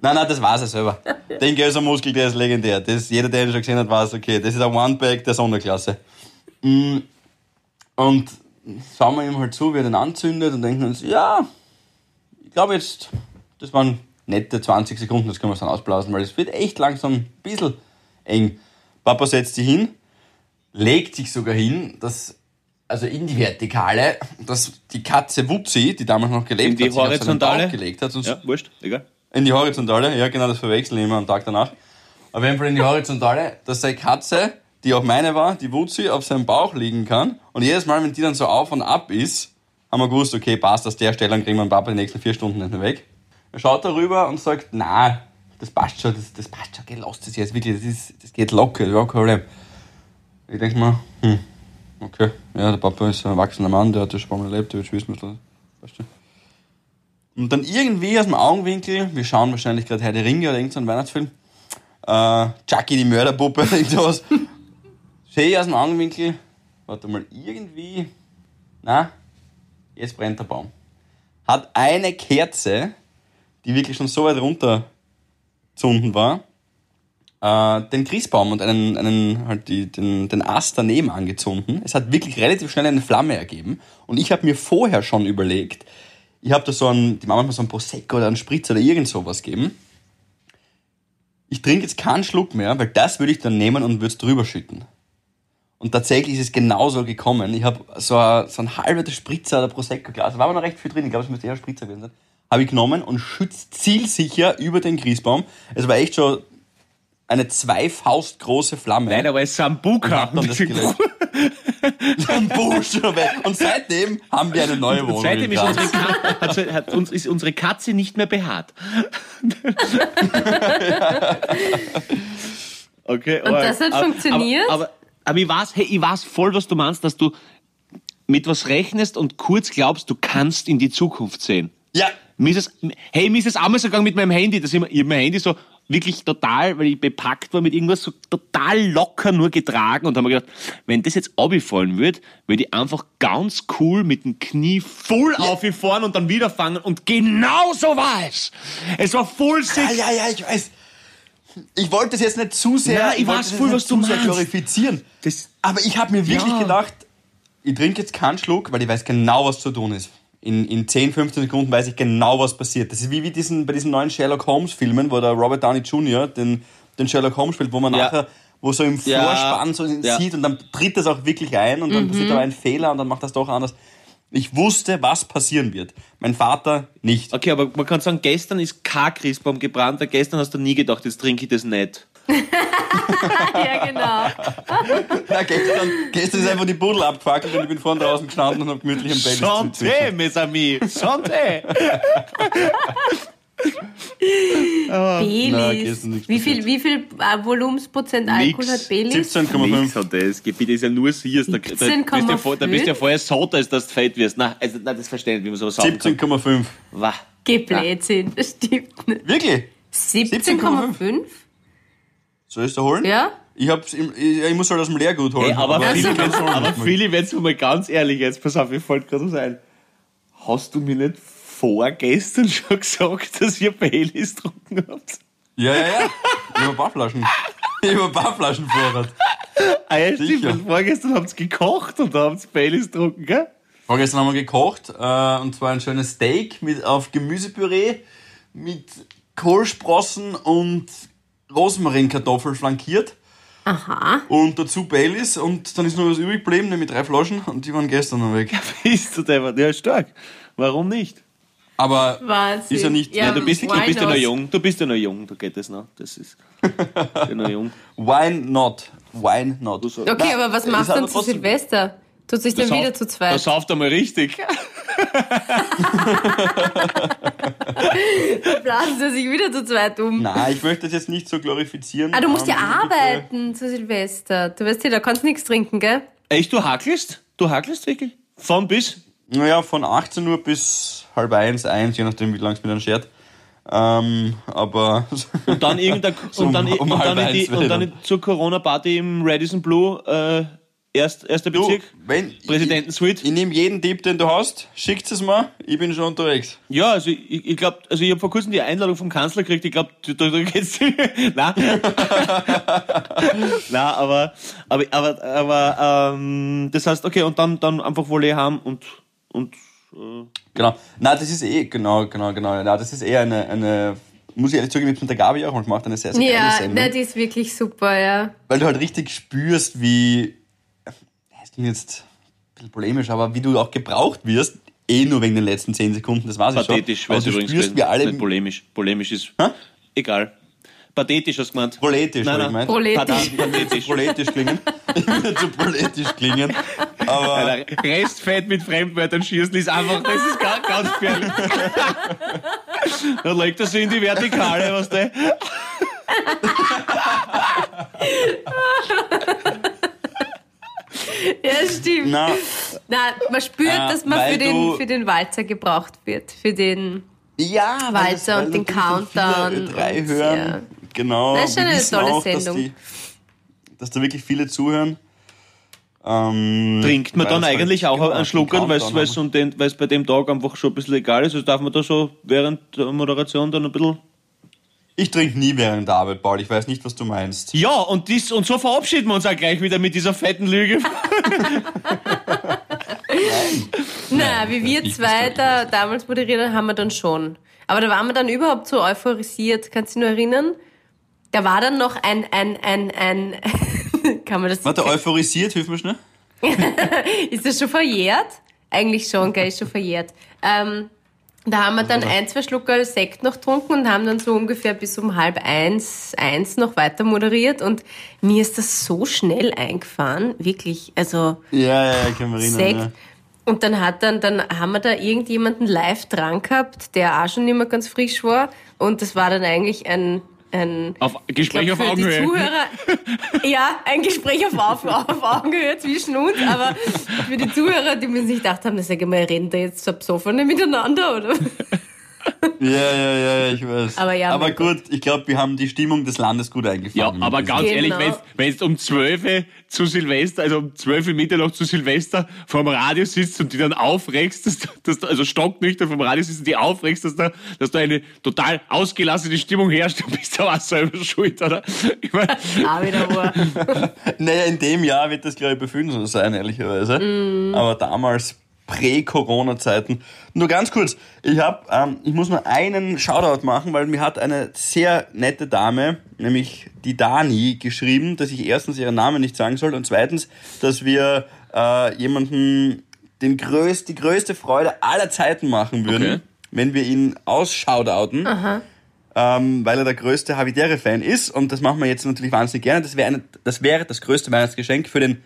[SPEAKER 3] Nein, nein, das weiß er selber. [LAUGHS] Den Gelser-Muskel, der ist legendär. Das, jeder, der ihn schon gesehen hat, weiß, okay, das ist ein One-Pack der Sonderklasse. Mm, Und schauen wir ihm halt zu, wie er den anzündet und denken uns, ja, ich glaube jetzt, das waren nette 20 Sekunden, das können wir dann ausblasen, weil es wird echt langsam ein bisschen eng. Papa setzt sich hin, legt sich sogar hin, dass, also in die Vertikale, dass die Katze Wutzi, die damals noch gelebt
[SPEAKER 1] In die
[SPEAKER 3] hat,
[SPEAKER 1] Horizontale?
[SPEAKER 3] Gelegt hat
[SPEAKER 1] Ja, wurscht, egal.
[SPEAKER 3] in die Horizontale, ja genau, das verwechseln immer am Tag danach. Auf jeden Fall in die Horizontale, dass seine Katze, die auch meine war, die Wutzi, auf seinem Bauch liegen kann. Und jedes Mal, wenn die dann so auf und ab ist, haben wir gewusst, okay, passt, aus der Stelle, dann kriegen wir den Papa die nächsten vier Stunden nicht mehr weg. Er schaut darüber und sagt, na, das passt schon, das, das passt schon, geh, lasst es jetzt wirklich, das, ist, das geht locker, ja, kein Problem. Ich denke mir, hm, okay, ja, der Papa ist ein erwachsener Mann, der hat das schon Mal erlebt, der wird wissen, was passt schon. Und dann irgendwie aus dem Augenwinkel, wir schauen wahrscheinlich gerade Herr der Ringe oder irgendeinen Weihnachtsfilm, äh, Chucky die Mörderpuppe irgendwas. [LAUGHS] Sehe ich aus dem Augenwinkel, warte mal, irgendwie, na, jetzt brennt der Baum. Hat eine Kerze, die wirklich schon so weit runter zunden war, äh, den Christbaum und einen, einen halt die, den, den Ast daneben angezündet. Es hat wirklich relativ schnell eine Flamme ergeben. Und ich habe mir vorher schon überlegt, ich habe da so einen, die Mama hat mir so einen Prosecco oder einen Spritz oder irgend sowas geben. Ich trinke jetzt keinen Schluck mehr, weil das würde ich dann nehmen und würde es drüber schütten. Und tatsächlich ist es genauso gekommen. Ich habe so, ein- so ein halber Spritzer oder Prosecco-Glas, da war aber noch recht viel drin, ich glaube, es müsste eher ein Spritzer gewesen sein, habe ich genommen und schützt zielsicher über den Christbaum. Es war echt schon eine zwei Faust große Flamme.
[SPEAKER 1] Nein, aber es ist Sambuka.
[SPEAKER 3] dann das gelöscht. Ein Buchstabe. Und seitdem haben wir eine neue Wohnung.
[SPEAKER 1] Seitdem ist unsere,
[SPEAKER 3] Graz.
[SPEAKER 1] Ka hat, uns, ist unsere Katze nicht mehr behaart. [LAUGHS] [LAUGHS] okay,
[SPEAKER 4] Und das hat
[SPEAKER 1] aber-
[SPEAKER 4] funktioniert?
[SPEAKER 1] Aber, aber, aber ich weiß, hey, ich weiß voll, was du meinst, dass du mit was rechnest und kurz glaubst, du kannst in die Zukunft sehen.
[SPEAKER 3] Ja,
[SPEAKER 1] Mir ist es, hey, mir ist es einmal so gegangen mit meinem Handy, dass ich, ich mein Handy so wirklich total, weil ich bepackt war mit irgendwas, so total locker nur getragen und habe mir gedacht, wenn das jetzt abfallen würde, würde ich einfach ganz cool mit dem Knie voll auffahren und dann wieder fangen und genau so war es. Es war voll sick.
[SPEAKER 3] ja, ja, ja, ich weiß. Ich wollte das jetzt nicht zu sehr,
[SPEAKER 1] Nein, ich
[SPEAKER 3] wollte
[SPEAKER 1] weiß voll, was du
[SPEAKER 3] zu sehr glorifizieren.
[SPEAKER 1] Das-
[SPEAKER 3] Aber ich habe mir wirklich
[SPEAKER 1] Ja.
[SPEAKER 3] gedacht, ich trinke jetzt keinen Schluck, weil ich weiß genau, was zu tun ist. In, in 10, 15 Sekunden weiß ich genau, was passiert. Das ist wie, wie diesen, bei diesen neuen Sherlock Holmes Filmen, wo der Robert Downey Jr. den, den Sherlock Holmes spielt, wo man
[SPEAKER 1] Ja.
[SPEAKER 3] nachher, wo so im
[SPEAKER 1] Ja.
[SPEAKER 3] Vorspann so
[SPEAKER 1] Ja.
[SPEAKER 3] sieht und dann tritt das auch wirklich ein und dann passiert aber ein Fehler und dann macht das doch anders. Ich wusste, was passieren wird. Mein Vater nicht.
[SPEAKER 1] Okay, aber man kann sagen, gestern ist kein Christbaum gebrannt, weil gestern hast du nie gedacht, jetzt trinke ich das nicht. [LAUGHS]
[SPEAKER 4] Ja, genau. [LAUGHS]
[SPEAKER 3] Na, gestern, gestern ist einfach die Buddel abgefackelt und ich bin vorne draußen gestanden und hab gemütlich am Bett
[SPEAKER 1] Santé, mes amis, santé. [LAUGHS]
[SPEAKER 4] Baileys.
[SPEAKER 3] nichts
[SPEAKER 4] Wie viel, wie viel äh, Volumensprozent Alkohol
[SPEAKER 1] Nix.
[SPEAKER 4] hat Baileys?
[SPEAKER 3] 17,5.
[SPEAKER 1] Nichts hat das. Gebiet ist ja nur sie. Da, da, bist du ja da bist du ja
[SPEAKER 4] 17,5?
[SPEAKER 1] vorher so, dass du fett wirst. Nein, also, nein das verstehe ich nicht, wie man sowas sagen kann.
[SPEAKER 3] 17,5.
[SPEAKER 1] Wah.
[SPEAKER 4] Geh Blödsinn, das stimmt nicht.
[SPEAKER 3] Wirklich?
[SPEAKER 4] 17,5?
[SPEAKER 3] Soll ich da holen?
[SPEAKER 4] Ja?
[SPEAKER 3] Ich, hab's im, ich, ich muss halt aus dem Leergut holen.
[SPEAKER 1] Hey, aber
[SPEAKER 3] ich
[SPEAKER 1] aber Philipp, jetzt mal ganz ehrlich, jetzt pass auf, mir fällt gerade was ein. Hast du mir nicht vorgestern [LAUGHS] schon gesagt, dass ihr Baileys getrunken habt?
[SPEAKER 3] Ja, ja, ja. Ich hab ein paar Flaschen. Ich hab ein paar Flaschen Vorrat.
[SPEAKER 1] Ah, ja, stimmt, weil vorgestern habt ihr gekocht und da habt ihr Baileys getrunken, gell?
[SPEAKER 3] Vorgestern haben wir gekocht, äh, und zwar ein schönes Steak mit, auf Gemüsepüree mit Kohlsprossen und Rosmarinkartoffeln flankiert.
[SPEAKER 4] Aha.
[SPEAKER 3] Und dazu Baileys und dann ist noch was übrig geblieben, nämlich drei Flaschen und die waren gestern noch weg. [LAUGHS]
[SPEAKER 1] Bist du der? Ja, stark. Warum nicht?
[SPEAKER 3] Aber
[SPEAKER 4] Wahnsinn.
[SPEAKER 3] ist ja nicht,
[SPEAKER 1] Ja, du bist, du bist ja noch jung. Du bist ja noch jung, da geht das noch. Das ist ja noch jung. [LAUGHS]
[SPEAKER 3] why not? Why not?
[SPEAKER 4] Okay,
[SPEAKER 3] Na,
[SPEAKER 4] aber was
[SPEAKER 3] es
[SPEAKER 4] macht dann zu Silvester? Tut sich dann
[SPEAKER 1] Da
[SPEAKER 4] wieder zu
[SPEAKER 1] Da
[SPEAKER 4] zweit?
[SPEAKER 1] sauft einmal richtig.
[SPEAKER 4] Blasen sie sich wieder zu zweit um.
[SPEAKER 3] Nein, ich möchte das jetzt nicht so glorifizieren.
[SPEAKER 4] Ah, du musst ja
[SPEAKER 3] Ähm, bitte-
[SPEAKER 4] arbeiten zu Silvester. Du weißt ja, da kannst du nichts trinken, gell?
[SPEAKER 1] Echt, du hackelst? Du hackelst wirklich? Von bis?
[SPEAKER 3] Naja, von 18 Uhr bis halb eins, eins, je nachdem, wie lange es mir dann schert. Ähm, aber
[SPEAKER 1] Und dann [LAUGHS] irgendein,
[SPEAKER 3] So
[SPEAKER 1] und dann,
[SPEAKER 3] um- um
[SPEAKER 1] und dann, in die, und dann
[SPEAKER 3] wieder.
[SPEAKER 1] zur Corona-Party im Radisson Blue, äh, erst, erster
[SPEAKER 3] du,
[SPEAKER 1] Bezirk,
[SPEAKER 3] wenn
[SPEAKER 1] Präsidentensuite.
[SPEAKER 3] Ich, ich nehme jeden Tipp, den du hast, schickt es mir, ich bin schon unterwegs.
[SPEAKER 1] Ja, also ich, ich glaube, also ich habe vor kurzem die Einladung vom Kanzler gekriegt, ich glaube, da, da geht's Nein. [LAUGHS] Nein, aber, aber, aber, aber ähm, das heißt, okay, und dann, dann einfach Volley haben und, und äh,
[SPEAKER 3] Genau. Na, das ist eh, genau, genau, genau. Na, das ist eher eine, eine, muss ich ehrlich zugeben, ich mit der Gabi auch manchmal gemacht, eine sehr, sehr geile
[SPEAKER 4] Ja,
[SPEAKER 3] Sendung.
[SPEAKER 4] na, die ist wirklich super, ja.
[SPEAKER 3] weil du halt richtig spürst, wie, es klingt jetzt ein bisschen polemisch, aber wie du auch gebraucht wirst, eh nur wegen den letzten 10 Sekunden, das ich
[SPEAKER 1] pathetisch,
[SPEAKER 3] schon.
[SPEAKER 1] weil
[SPEAKER 3] Aber
[SPEAKER 1] es
[SPEAKER 3] du
[SPEAKER 1] übrigens
[SPEAKER 3] spürst, wie
[SPEAKER 1] ist.
[SPEAKER 3] alle,
[SPEAKER 1] nicht polemisch. Polemisch ist
[SPEAKER 3] Hä?
[SPEAKER 1] egal. Pathetisch hast du gemeint.
[SPEAKER 3] Proletisch,
[SPEAKER 1] Nein,
[SPEAKER 3] hab [LAUGHS] [LAUGHS] ich
[SPEAKER 1] nein.
[SPEAKER 3] gemeint.
[SPEAKER 4] Proletisch.
[SPEAKER 1] Path- Pathetisch.
[SPEAKER 3] Proletisch klingen. Ich will zu proletisch klingen. Aber
[SPEAKER 1] Alter, Restfett mit Fremdwörtern schießen ist einfach, das ist ganz, ganz gefährlich. [LAUGHS] Dann legt er sich in die Vertikale, was der.
[SPEAKER 4] Ja, stimmt.
[SPEAKER 3] na,
[SPEAKER 4] Na, man spürt,
[SPEAKER 3] Äh,
[SPEAKER 4] dass man für den, für den Walzer gebraucht wird. Für den.
[SPEAKER 3] ja,
[SPEAKER 4] Walzer
[SPEAKER 3] das-
[SPEAKER 4] und den Countdown
[SPEAKER 3] Viele drei
[SPEAKER 4] und-
[SPEAKER 3] hören.
[SPEAKER 4] ja.
[SPEAKER 3] Genau.
[SPEAKER 4] Das ist schon eine tolle
[SPEAKER 3] auch,
[SPEAKER 4] Sendung.
[SPEAKER 3] Dass, die, dass da wirklich viele zuhören. Ähm,
[SPEAKER 1] Trinkt man dann
[SPEAKER 3] halt-
[SPEAKER 1] eigentlich auch
[SPEAKER 3] genau,
[SPEAKER 1] einen Schluck, weil es um bei dem Tag einfach schon ein bisschen egal ist. Also darf man da so während der Moderation dann ein bisschen.
[SPEAKER 3] Ich trinke nie während der Arbeit, Paul. Ich weiß nicht, was du meinst.
[SPEAKER 1] Ja, und, dies, und so verabschieden wir uns auch gleich wieder mit dieser fetten Lüge. [LAUGHS]
[SPEAKER 4] Na, wie wir zwei da damals moderiert haben, haben wir dann schon. Aber da waren wir dann überhaupt so euphorisiert. Kannst du dich nur erinnern? Da war dann noch ein, ein, ein, ein, [LAUGHS] kann man das,
[SPEAKER 3] Warte, euphorisiert, hilf mir schnell. [LAUGHS]
[SPEAKER 4] ist das schon verjährt? Eigentlich schon, gell, ist schon verjährt. Ähm, da haben wir dann ein, zwei Schluckerl Sekt noch getrunken und haben dann so ungefähr bis um halb eins, eins noch weiter moderiert und mir ist das so schnell eingefahren, wirklich, also
[SPEAKER 3] Ja, ja, ja, erinnern.
[SPEAKER 4] Sekt.
[SPEAKER 3] Ja.
[SPEAKER 4] Und dann hat dann, dann haben wir da irgendjemanden live dran gehabt, der auch schon nicht mehr ganz frisch war. Und das war dann eigentlich ein, ein
[SPEAKER 1] Auf Gespräch auf
[SPEAKER 4] glaub, für
[SPEAKER 1] Augenhöhe.
[SPEAKER 4] Zuhörer, [LAUGHS] ja, ein Gespräch auf, auf, auf Augenhöhe zwischen uns, aber für die Zuhörer, die müssen sich gedacht haben, das sag ich mal, reden da jetzt so besoffene miteinander, oder?
[SPEAKER 3] Ja, ja, ja, ja, ich weiß.
[SPEAKER 4] Aber ja,
[SPEAKER 3] aber gut, ich glaube, wir haben die Stimmung des Landes gut
[SPEAKER 1] Ja,
[SPEAKER 3] eingefangen.
[SPEAKER 1] aber ganz
[SPEAKER 4] Genau.
[SPEAKER 1] ehrlich, wenn du um 12 zu Silvester, also um 12 Mitternacht zu Silvester vorm Radio sitzt und die dann aufregst, dass, dass also stocknüchtern vom Radio sitzt und die aufregst, dass da, dass da eine total ausgelassene Stimmung herrscht, dann bist du auch selber schuld, oder? Ich mein, [LAUGHS]
[SPEAKER 4] Ah, wieder wahr. [LAUGHS]
[SPEAKER 3] Naja, in dem Jahr wird das, glaube ich, bei vielen so sein, ehrlicherweise.
[SPEAKER 4] Mm.
[SPEAKER 3] Aber damals, Prä-Corona-Zeiten. Nur ganz kurz, ich, hab, ähm, ich muss nur einen Shoutout machen, weil mir hat eine sehr nette Dame, nämlich die Dani, geschrieben, dass ich erstens ihren Namen nicht sagen soll und zweitens, dass wir äh, jemanden den größt, die größte Freude aller Zeiten machen würden,
[SPEAKER 1] Okay.
[SPEAKER 3] wenn wir ihn ausshoutauten ähm, weil er der größte Havidere-Fan ist. Und das machen wir jetzt natürlich wahnsinnig gerne. Das wäre, eine, das wäre das größte Weihnachtsgeschenk für den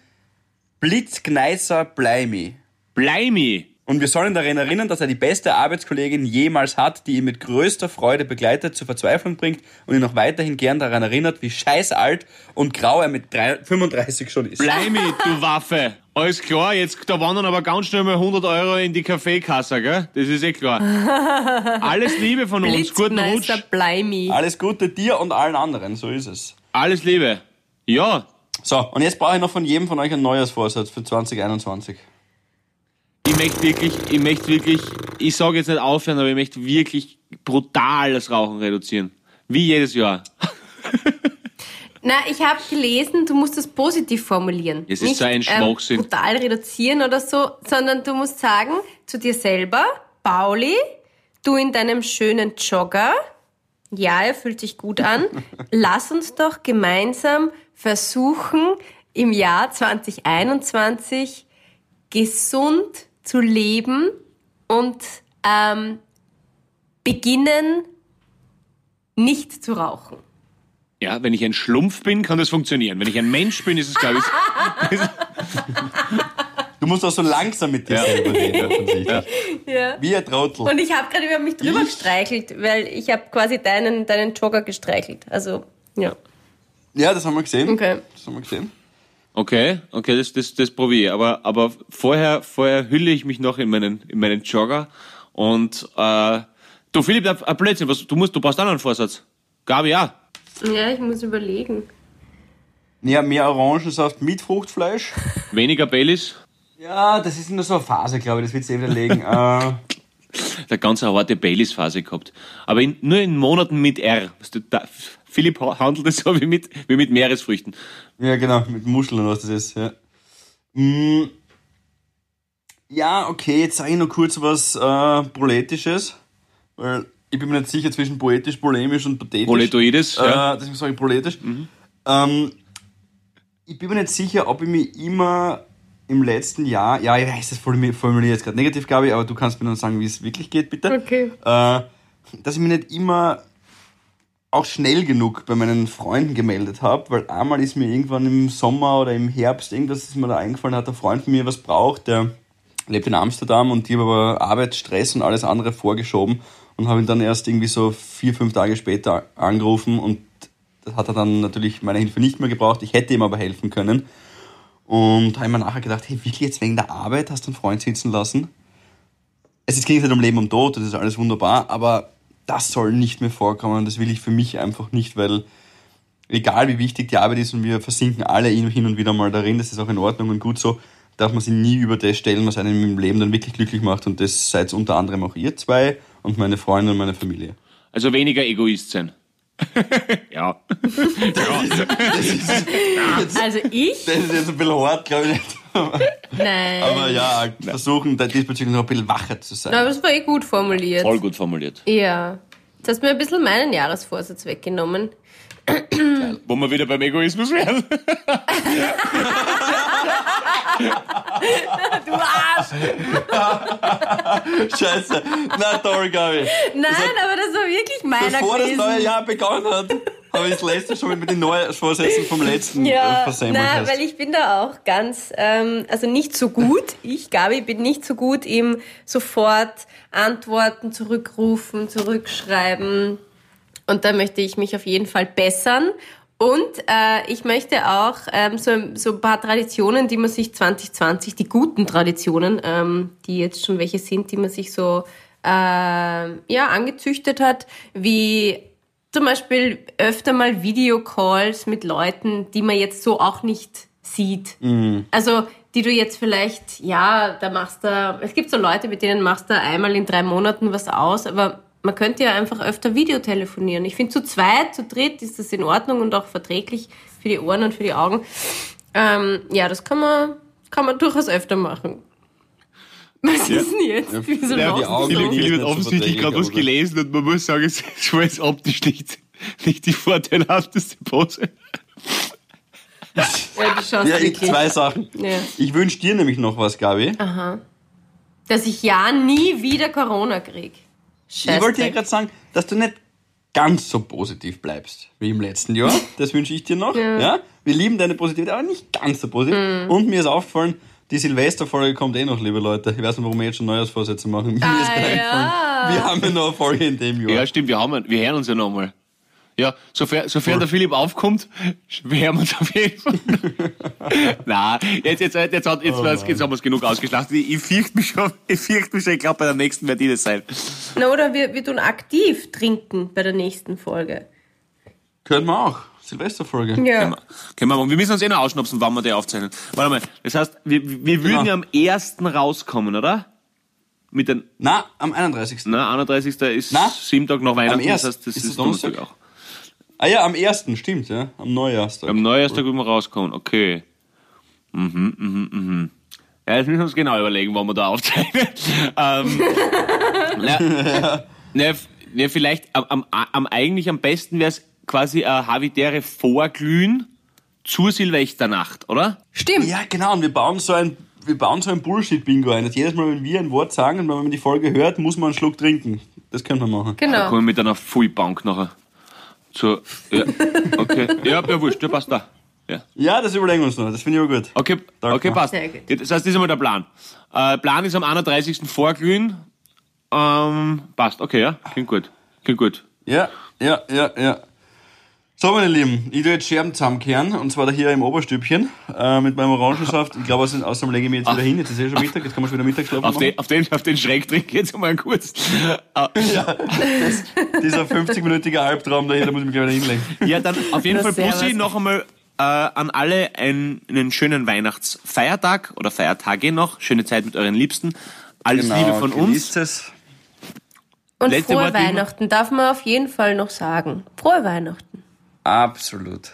[SPEAKER 3] Blitzgneißer Bleimi.
[SPEAKER 1] Bleimi.
[SPEAKER 3] Und wir sollen daran erinnern, dass er die beste Arbeitskollegin jemals hat, die ihn mit größter Freude begleitet, zur Verzweiflung bringt und ihn noch weiterhin gern daran erinnert, wie scheiß alt und grau er mit drei- 35 schon ist.
[SPEAKER 1] Bleimi, [LAUGHS] du Waffe. Alles klar, jetzt, da wandern aber ganz schnell mal 100 Euro in die Kaffeekasse, gell? Das ist eh klar. [LAUGHS] Alles Liebe von uns, guten Rutsch.
[SPEAKER 4] Bleimi.
[SPEAKER 3] Alles Gute dir und allen anderen, so ist es.
[SPEAKER 1] Alles Liebe. Ja,
[SPEAKER 3] So, und jetzt brauche ich noch von jedem von euch einen Neujahrsvorsatz für 2021.
[SPEAKER 1] ich möchte wirklich, ich möchte wirklich, ich sage jetzt nicht aufhören, aber ich möchte wirklich brutal das Rauchen reduzieren. Wie jedes Jahr. [LAUGHS]
[SPEAKER 4] Na, ich habe gelesen, du musst das positiv formulieren.
[SPEAKER 1] Es ist
[SPEAKER 4] Nicht,
[SPEAKER 1] so ein Schwachsinn.
[SPEAKER 4] Ähm, brutal reduzieren oder so, sondern du musst sagen zu dir selber, Pauli, du in deinem schönen Jogger. Ja, er fühlt sich gut an. [LAUGHS] Lass uns doch gemeinsam versuchen, im Jahr 2021 gesund zu leben und ähm, beginnen, nicht zu rauchen.
[SPEAKER 1] Ja, wenn ich ein Schlumpf bin, kann das funktionieren. Wenn ich ein Mensch bin, ist es, glaube ich, [LAUGHS]
[SPEAKER 3] Du musst auch so langsam mit dir selber reden.
[SPEAKER 4] Ja.
[SPEAKER 3] Wie ein Trottel.
[SPEAKER 4] Und ich habe gerade über mich drüber
[SPEAKER 3] Ich?
[SPEAKER 4] gestreichelt, weil ich habe quasi deinen, deinen Jogger gestreichelt. Also, ja.
[SPEAKER 3] Ja, das haben wir gesehen.
[SPEAKER 4] Okay.
[SPEAKER 3] Das haben wir gesehen.
[SPEAKER 1] Okay, okay, das, das, das probiere ich. Aber, aber vorher, vorher hülle ich mich noch in meinen, in meinen Jogger. Und äh, du, Philipp, ein Blödsinn, was, du, musst, du brauchst auch noch einen Vorsatz. Gabi, ja.
[SPEAKER 4] Ja, ich muss überlegen.
[SPEAKER 3] Ja, mehr Orangensaft mit Fruchtfleisch. [LAUGHS]
[SPEAKER 1] Weniger Baileys.
[SPEAKER 3] Ja, das ist nur so eine Phase, glaube ich. Das wird sich eh wieder legen. [LAUGHS] äh,
[SPEAKER 1] Der ganze harte Baileys-Phase gehabt. Aber in, nur in Monaten mit R. Philipp ha- handelt es so wie mit, wie mit Meeresfrüchten.
[SPEAKER 3] ja, genau, mit Muscheln und was das ist. Ja, mm, ja okay, jetzt sage ich noch kurz was äh, Poetisches. Weil ich bin mir nicht sicher zwischen poetisch, polemisch und pathetisch.
[SPEAKER 1] Poletoides, ja.
[SPEAKER 3] Äh, deswegen sage ich politisch. Ähm, ich bin mir nicht sicher, ob ich mich immer im letzten Jahr, ja, ich weiß, das formuliere jetzt gerade negativ, Gabi, aber du kannst mir dann sagen, wie es wirklich geht, bitte.
[SPEAKER 4] Okay.
[SPEAKER 3] Äh, dass ich mich nicht immer auch schnell genug bei meinen Freunden gemeldet habe, weil einmal ist mir irgendwann im Sommer oder im Herbst irgendwas ist mir da eingefallen, hat ein Freund von mir was braucht, der lebt in Amsterdam und die habe aber Arbeit, Stress und alles andere vorgeschoben und habe ihn dann erst irgendwie so vier, fünf Tage später angerufen und das hat er dann natürlich meine Hilfe nicht mehr gebraucht. Ich hätte ihm aber helfen können. Und habe mir nachher gedacht, hey, wirklich jetzt wegen der Arbeit hast du einen Freund sitzen lassen? Es ging nicht um Leben und Tod, das ist alles wunderbar, aber das soll nicht mehr vorkommen. Das will ich für mich einfach nicht, weil egal wie wichtig die Arbeit ist und wir versinken alle hin und wieder mal darin, das ist auch in Ordnung und gut so, darf man sich nie über das stellen, was einem im Leben dann wirklich glücklich macht. Und das seid unter anderem auch ihr zwei und meine Freunde und meine Familie.
[SPEAKER 1] Also weniger Egoist sein. [LAUGHS] ja.
[SPEAKER 4] Also ich?
[SPEAKER 3] Das ist jetzt ein bisschen hart, glaube ich.
[SPEAKER 4] Nein.
[SPEAKER 3] Aber ja, versuchen da diesbezüglich noch ein bisschen wacher zu sein.
[SPEAKER 4] Aber das war eh gut formuliert.
[SPEAKER 1] Voll gut formuliert.
[SPEAKER 4] Ja. Jetzt hast du mir ein bisschen meinen Jahresvorsatz weggenommen.
[SPEAKER 1] Wo wir wieder beim Egoismus wären. [LAUGHS]
[SPEAKER 4] Du Arsch! [LAUGHS]
[SPEAKER 3] Scheiße. Na toll, Gabi.
[SPEAKER 4] Nein, aber das war wirklich meiner
[SPEAKER 3] Bevor das
[SPEAKER 4] gewesen.
[SPEAKER 3] neue Jahr begonnen hat, habe ich das letzte schon mit den neuen Vorsätzen vom letzten äh,
[SPEAKER 4] Ja,
[SPEAKER 3] versemmelt.
[SPEAKER 4] nein, weil ich bin da auch ganz, ähm, also nicht so gut. Ich, Gabi, bin nicht so gut im sofort antworten, zurückrufen, zurückschreiben. Und da möchte ich mich auf jeden Fall bessern. Und äh, ich möchte auch ähm, so, so ein paar Traditionen, die man sich 2020, die guten Traditionen, ähm, die jetzt schon welche sind, die man sich so äh, ja, angezüchtet hat, wie zum Beispiel öfter mal Videocalls mit Leuten, die man jetzt so auch nicht sieht. Also, die du jetzt vielleicht, ja, da machst du, es gibt so Leute, mit denen machst du einmal in drei Monaten was aus, aber man könnte ja einfach öfter Videotelefonieren. Ich finde, zu zweit, zu dritt ist das in Ordnung und auch verträglich für die Ohren und für die Augen. Ähm, ja, das kann man, kann man durchaus öfter machen. Was ist denn jetzt? Wieso
[SPEAKER 3] Ja, die Augen-?
[SPEAKER 1] Philipp, Philipp hat offensichtlich gerade was gelesen und man muss sagen, es ist schon jetzt optisch nicht, nicht die vorteilhafteste Pose.
[SPEAKER 4] Ja, du schaust
[SPEAKER 3] Ja, ich, zwei Sachen.
[SPEAKER 4] Ja.
[SPEAKER 3] Ich wünsche dir nämlich noch was, Gabi.
[SPEAKER 4] Dass ich ja nie wieder Corona krieg. Scheiße.
[SPEAKER 3] Ich wollte dir gerade sagen, dass du nicht ganz so positiv bleibst wie im letzten Jahr. Das wünsche ich dir noch. Ja. Wir lieben deine Positivität, aber nicht ganz so positiv.
[SPEAKER 4] Mhm.
[SPEAKER 3] Und mir ist aufgefallen, die Silvesterfolge kommt eh noch, liebe Leute. Ich weiß nicht, warum wir jetzt schon Neujahrsvorsätze machen. Mir
[SPEAKER 4] Ah, ja.
[SPEAKER 3] wir haben ja noch eine Folge in dem Jahr.
[SPEAKER 1] Ja, stimmt, wir, haben, wir hören uns ja nochmal. Ja, sofern, sofern der Philipp aufkommt, wir hören uns auf jeden Fall. [LAUGHS] Nein, jetzt, jetzt, jetzt, jetzt, hat- jetzt, jetzt, jetzt haben wir es genug ausgeschlachtet. Ich, ich fürchte mich schon, ich fürchte mich schon, ich glaube, bei der nächsten wird die das sein.
[SPEAKER 4] Na, oder wir, wir tun aktiv trinken bei der nächsten Folge.
[SPEAKER 3] Können wir auch. Silvesterfolge.
[SPEAKER 1] Können
[SPEAKER 4] Ja.
[SPEAKER 1] wir, können wir. Wir müssen uns eh noch ausschnupsen, wann wir die aufzeichnen. Warte mal, das heißt, wir, wir würden
[SPEAKER 3] Genau.
[SPEAKER 1] ja am 1. rauskommen, oder? Mit den,
[SPEAKER 3] Na, am 31.
[SPEAKER 1] na, 31. ist
[SPEAKER 3] Na,
[SPEAKER 1] sieben Tage nach Weihnachten, das
[SPEAKER 3] ersten.
[SPEAKER 1] heißt, das
[SPEAKER 3] Ist
[SPEAKER 1] ist,
[SPEAKER 3] das Donnerstag?
[SPEAKER 1] Donnerstag auch.
[SPEAKER 3] Ah ja, am 1. stimmt, ja. Am Neujahrstag.
[SPEAKER 1] Am Neujahrstag würden wir rauskommen, okay. Mhm, mhm, mhm. Ja, jetzt müssen wir uns genau überlegen, wann wir da aufzeichnen. [LAUGHS] ähm, [LAUGHS] na, Ne, f- ne, vielleicht am, am, am eigentlich am besten wäre es quasi ein Havidere vorglühen zur Silvesternacht, oder?
[SPEAKER 4] Stimmt.
[SPEAKER 3] Ja, genau, und wir bauen so ein, wir bauen so ein Bullshit-Bingo ein. Dass jedes Mal, wenn wir ein Wort sagen und wenn man die Folge hört, muss man einen Schluck trinken. Das können wir machen.
[SPEAKER 1] Da
[SPEAKER 4] Genau.
[SPEAKER 1] kommen wir mit einer Fullbank nachher. Zur, ja, okay. [LAUGHS] Ja, ja, wurscht, der passt da. Ja.
[SPEAKER 3] Ja, das überlegen wir uns noch. Das finde ich auch gut.
[SPEAKER 1] Okay, okay, passt.
[SPEAKER 4] Gut.
[SPEAKER 1] Das heißt, das ist einmal der Plan. Äh, Plan ist am 31. vorglühen. Ähm, passt, okay, ja. Klingt gut. Klingt gut.
[SPEAKER 3] Ja, ja, ja, ja. So, meine Lieben, ich tue jetzt Scherben zusammenkehren, und zwar da hier im Oberstübchen, äh, mit meinem Orangensaft. Ich glaube, außerdem außerdem lege ich mich jetzt wieder hin. Jetzt ist eh schon Mittag, jetzt kann man schon wieder Mittagsschlaf
[SPEAKER 1] Auf
[SPEAKER 3] machen.
[SPEAKER 1] den, auf den, auf den ich jetzt mal kurz. [LAUGHS] Äh,
[SPEAKER 3] Dieser 50-minütige Albtraum da hier, da muss ich mich gleich wieder hinlegen.
[SPEAKER 1] Ja, dann auf jeden
[SPEAKER 4] Na,
[SPEAKER 1] Fall Bussi noch einmal äh, an alle einen, einen schönen Weihnachtsfeiertag oder Feiertage noch. Schöne Zeit mit euren Liebsten. Alles Liebe von uns.
[SPEAKER 3] es.
[SPEAKER 4] Und
[SPEAKER 1] Letzte
[SPEAKER 4] frohe? Weihnachten darf man auf jeden Fall noch sagen. Frohe Weihnachten.
[SPEAKER 3] Absolut.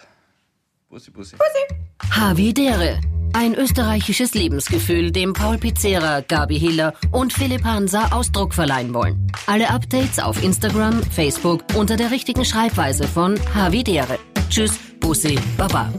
[SPEAKER 3] Bussi, bussi.
[SPEAKER 2] Havidere. Ein österreichisches Lebensgefühl, dem Paul Pizzera, Gabi Hiller und Philipp Hansa Ausdruck verleihen wollen. Alle Updates auf Instagram, Facebook unter der richtigen Schreibweise von Havidere. Tschüss, Bussi, Baba.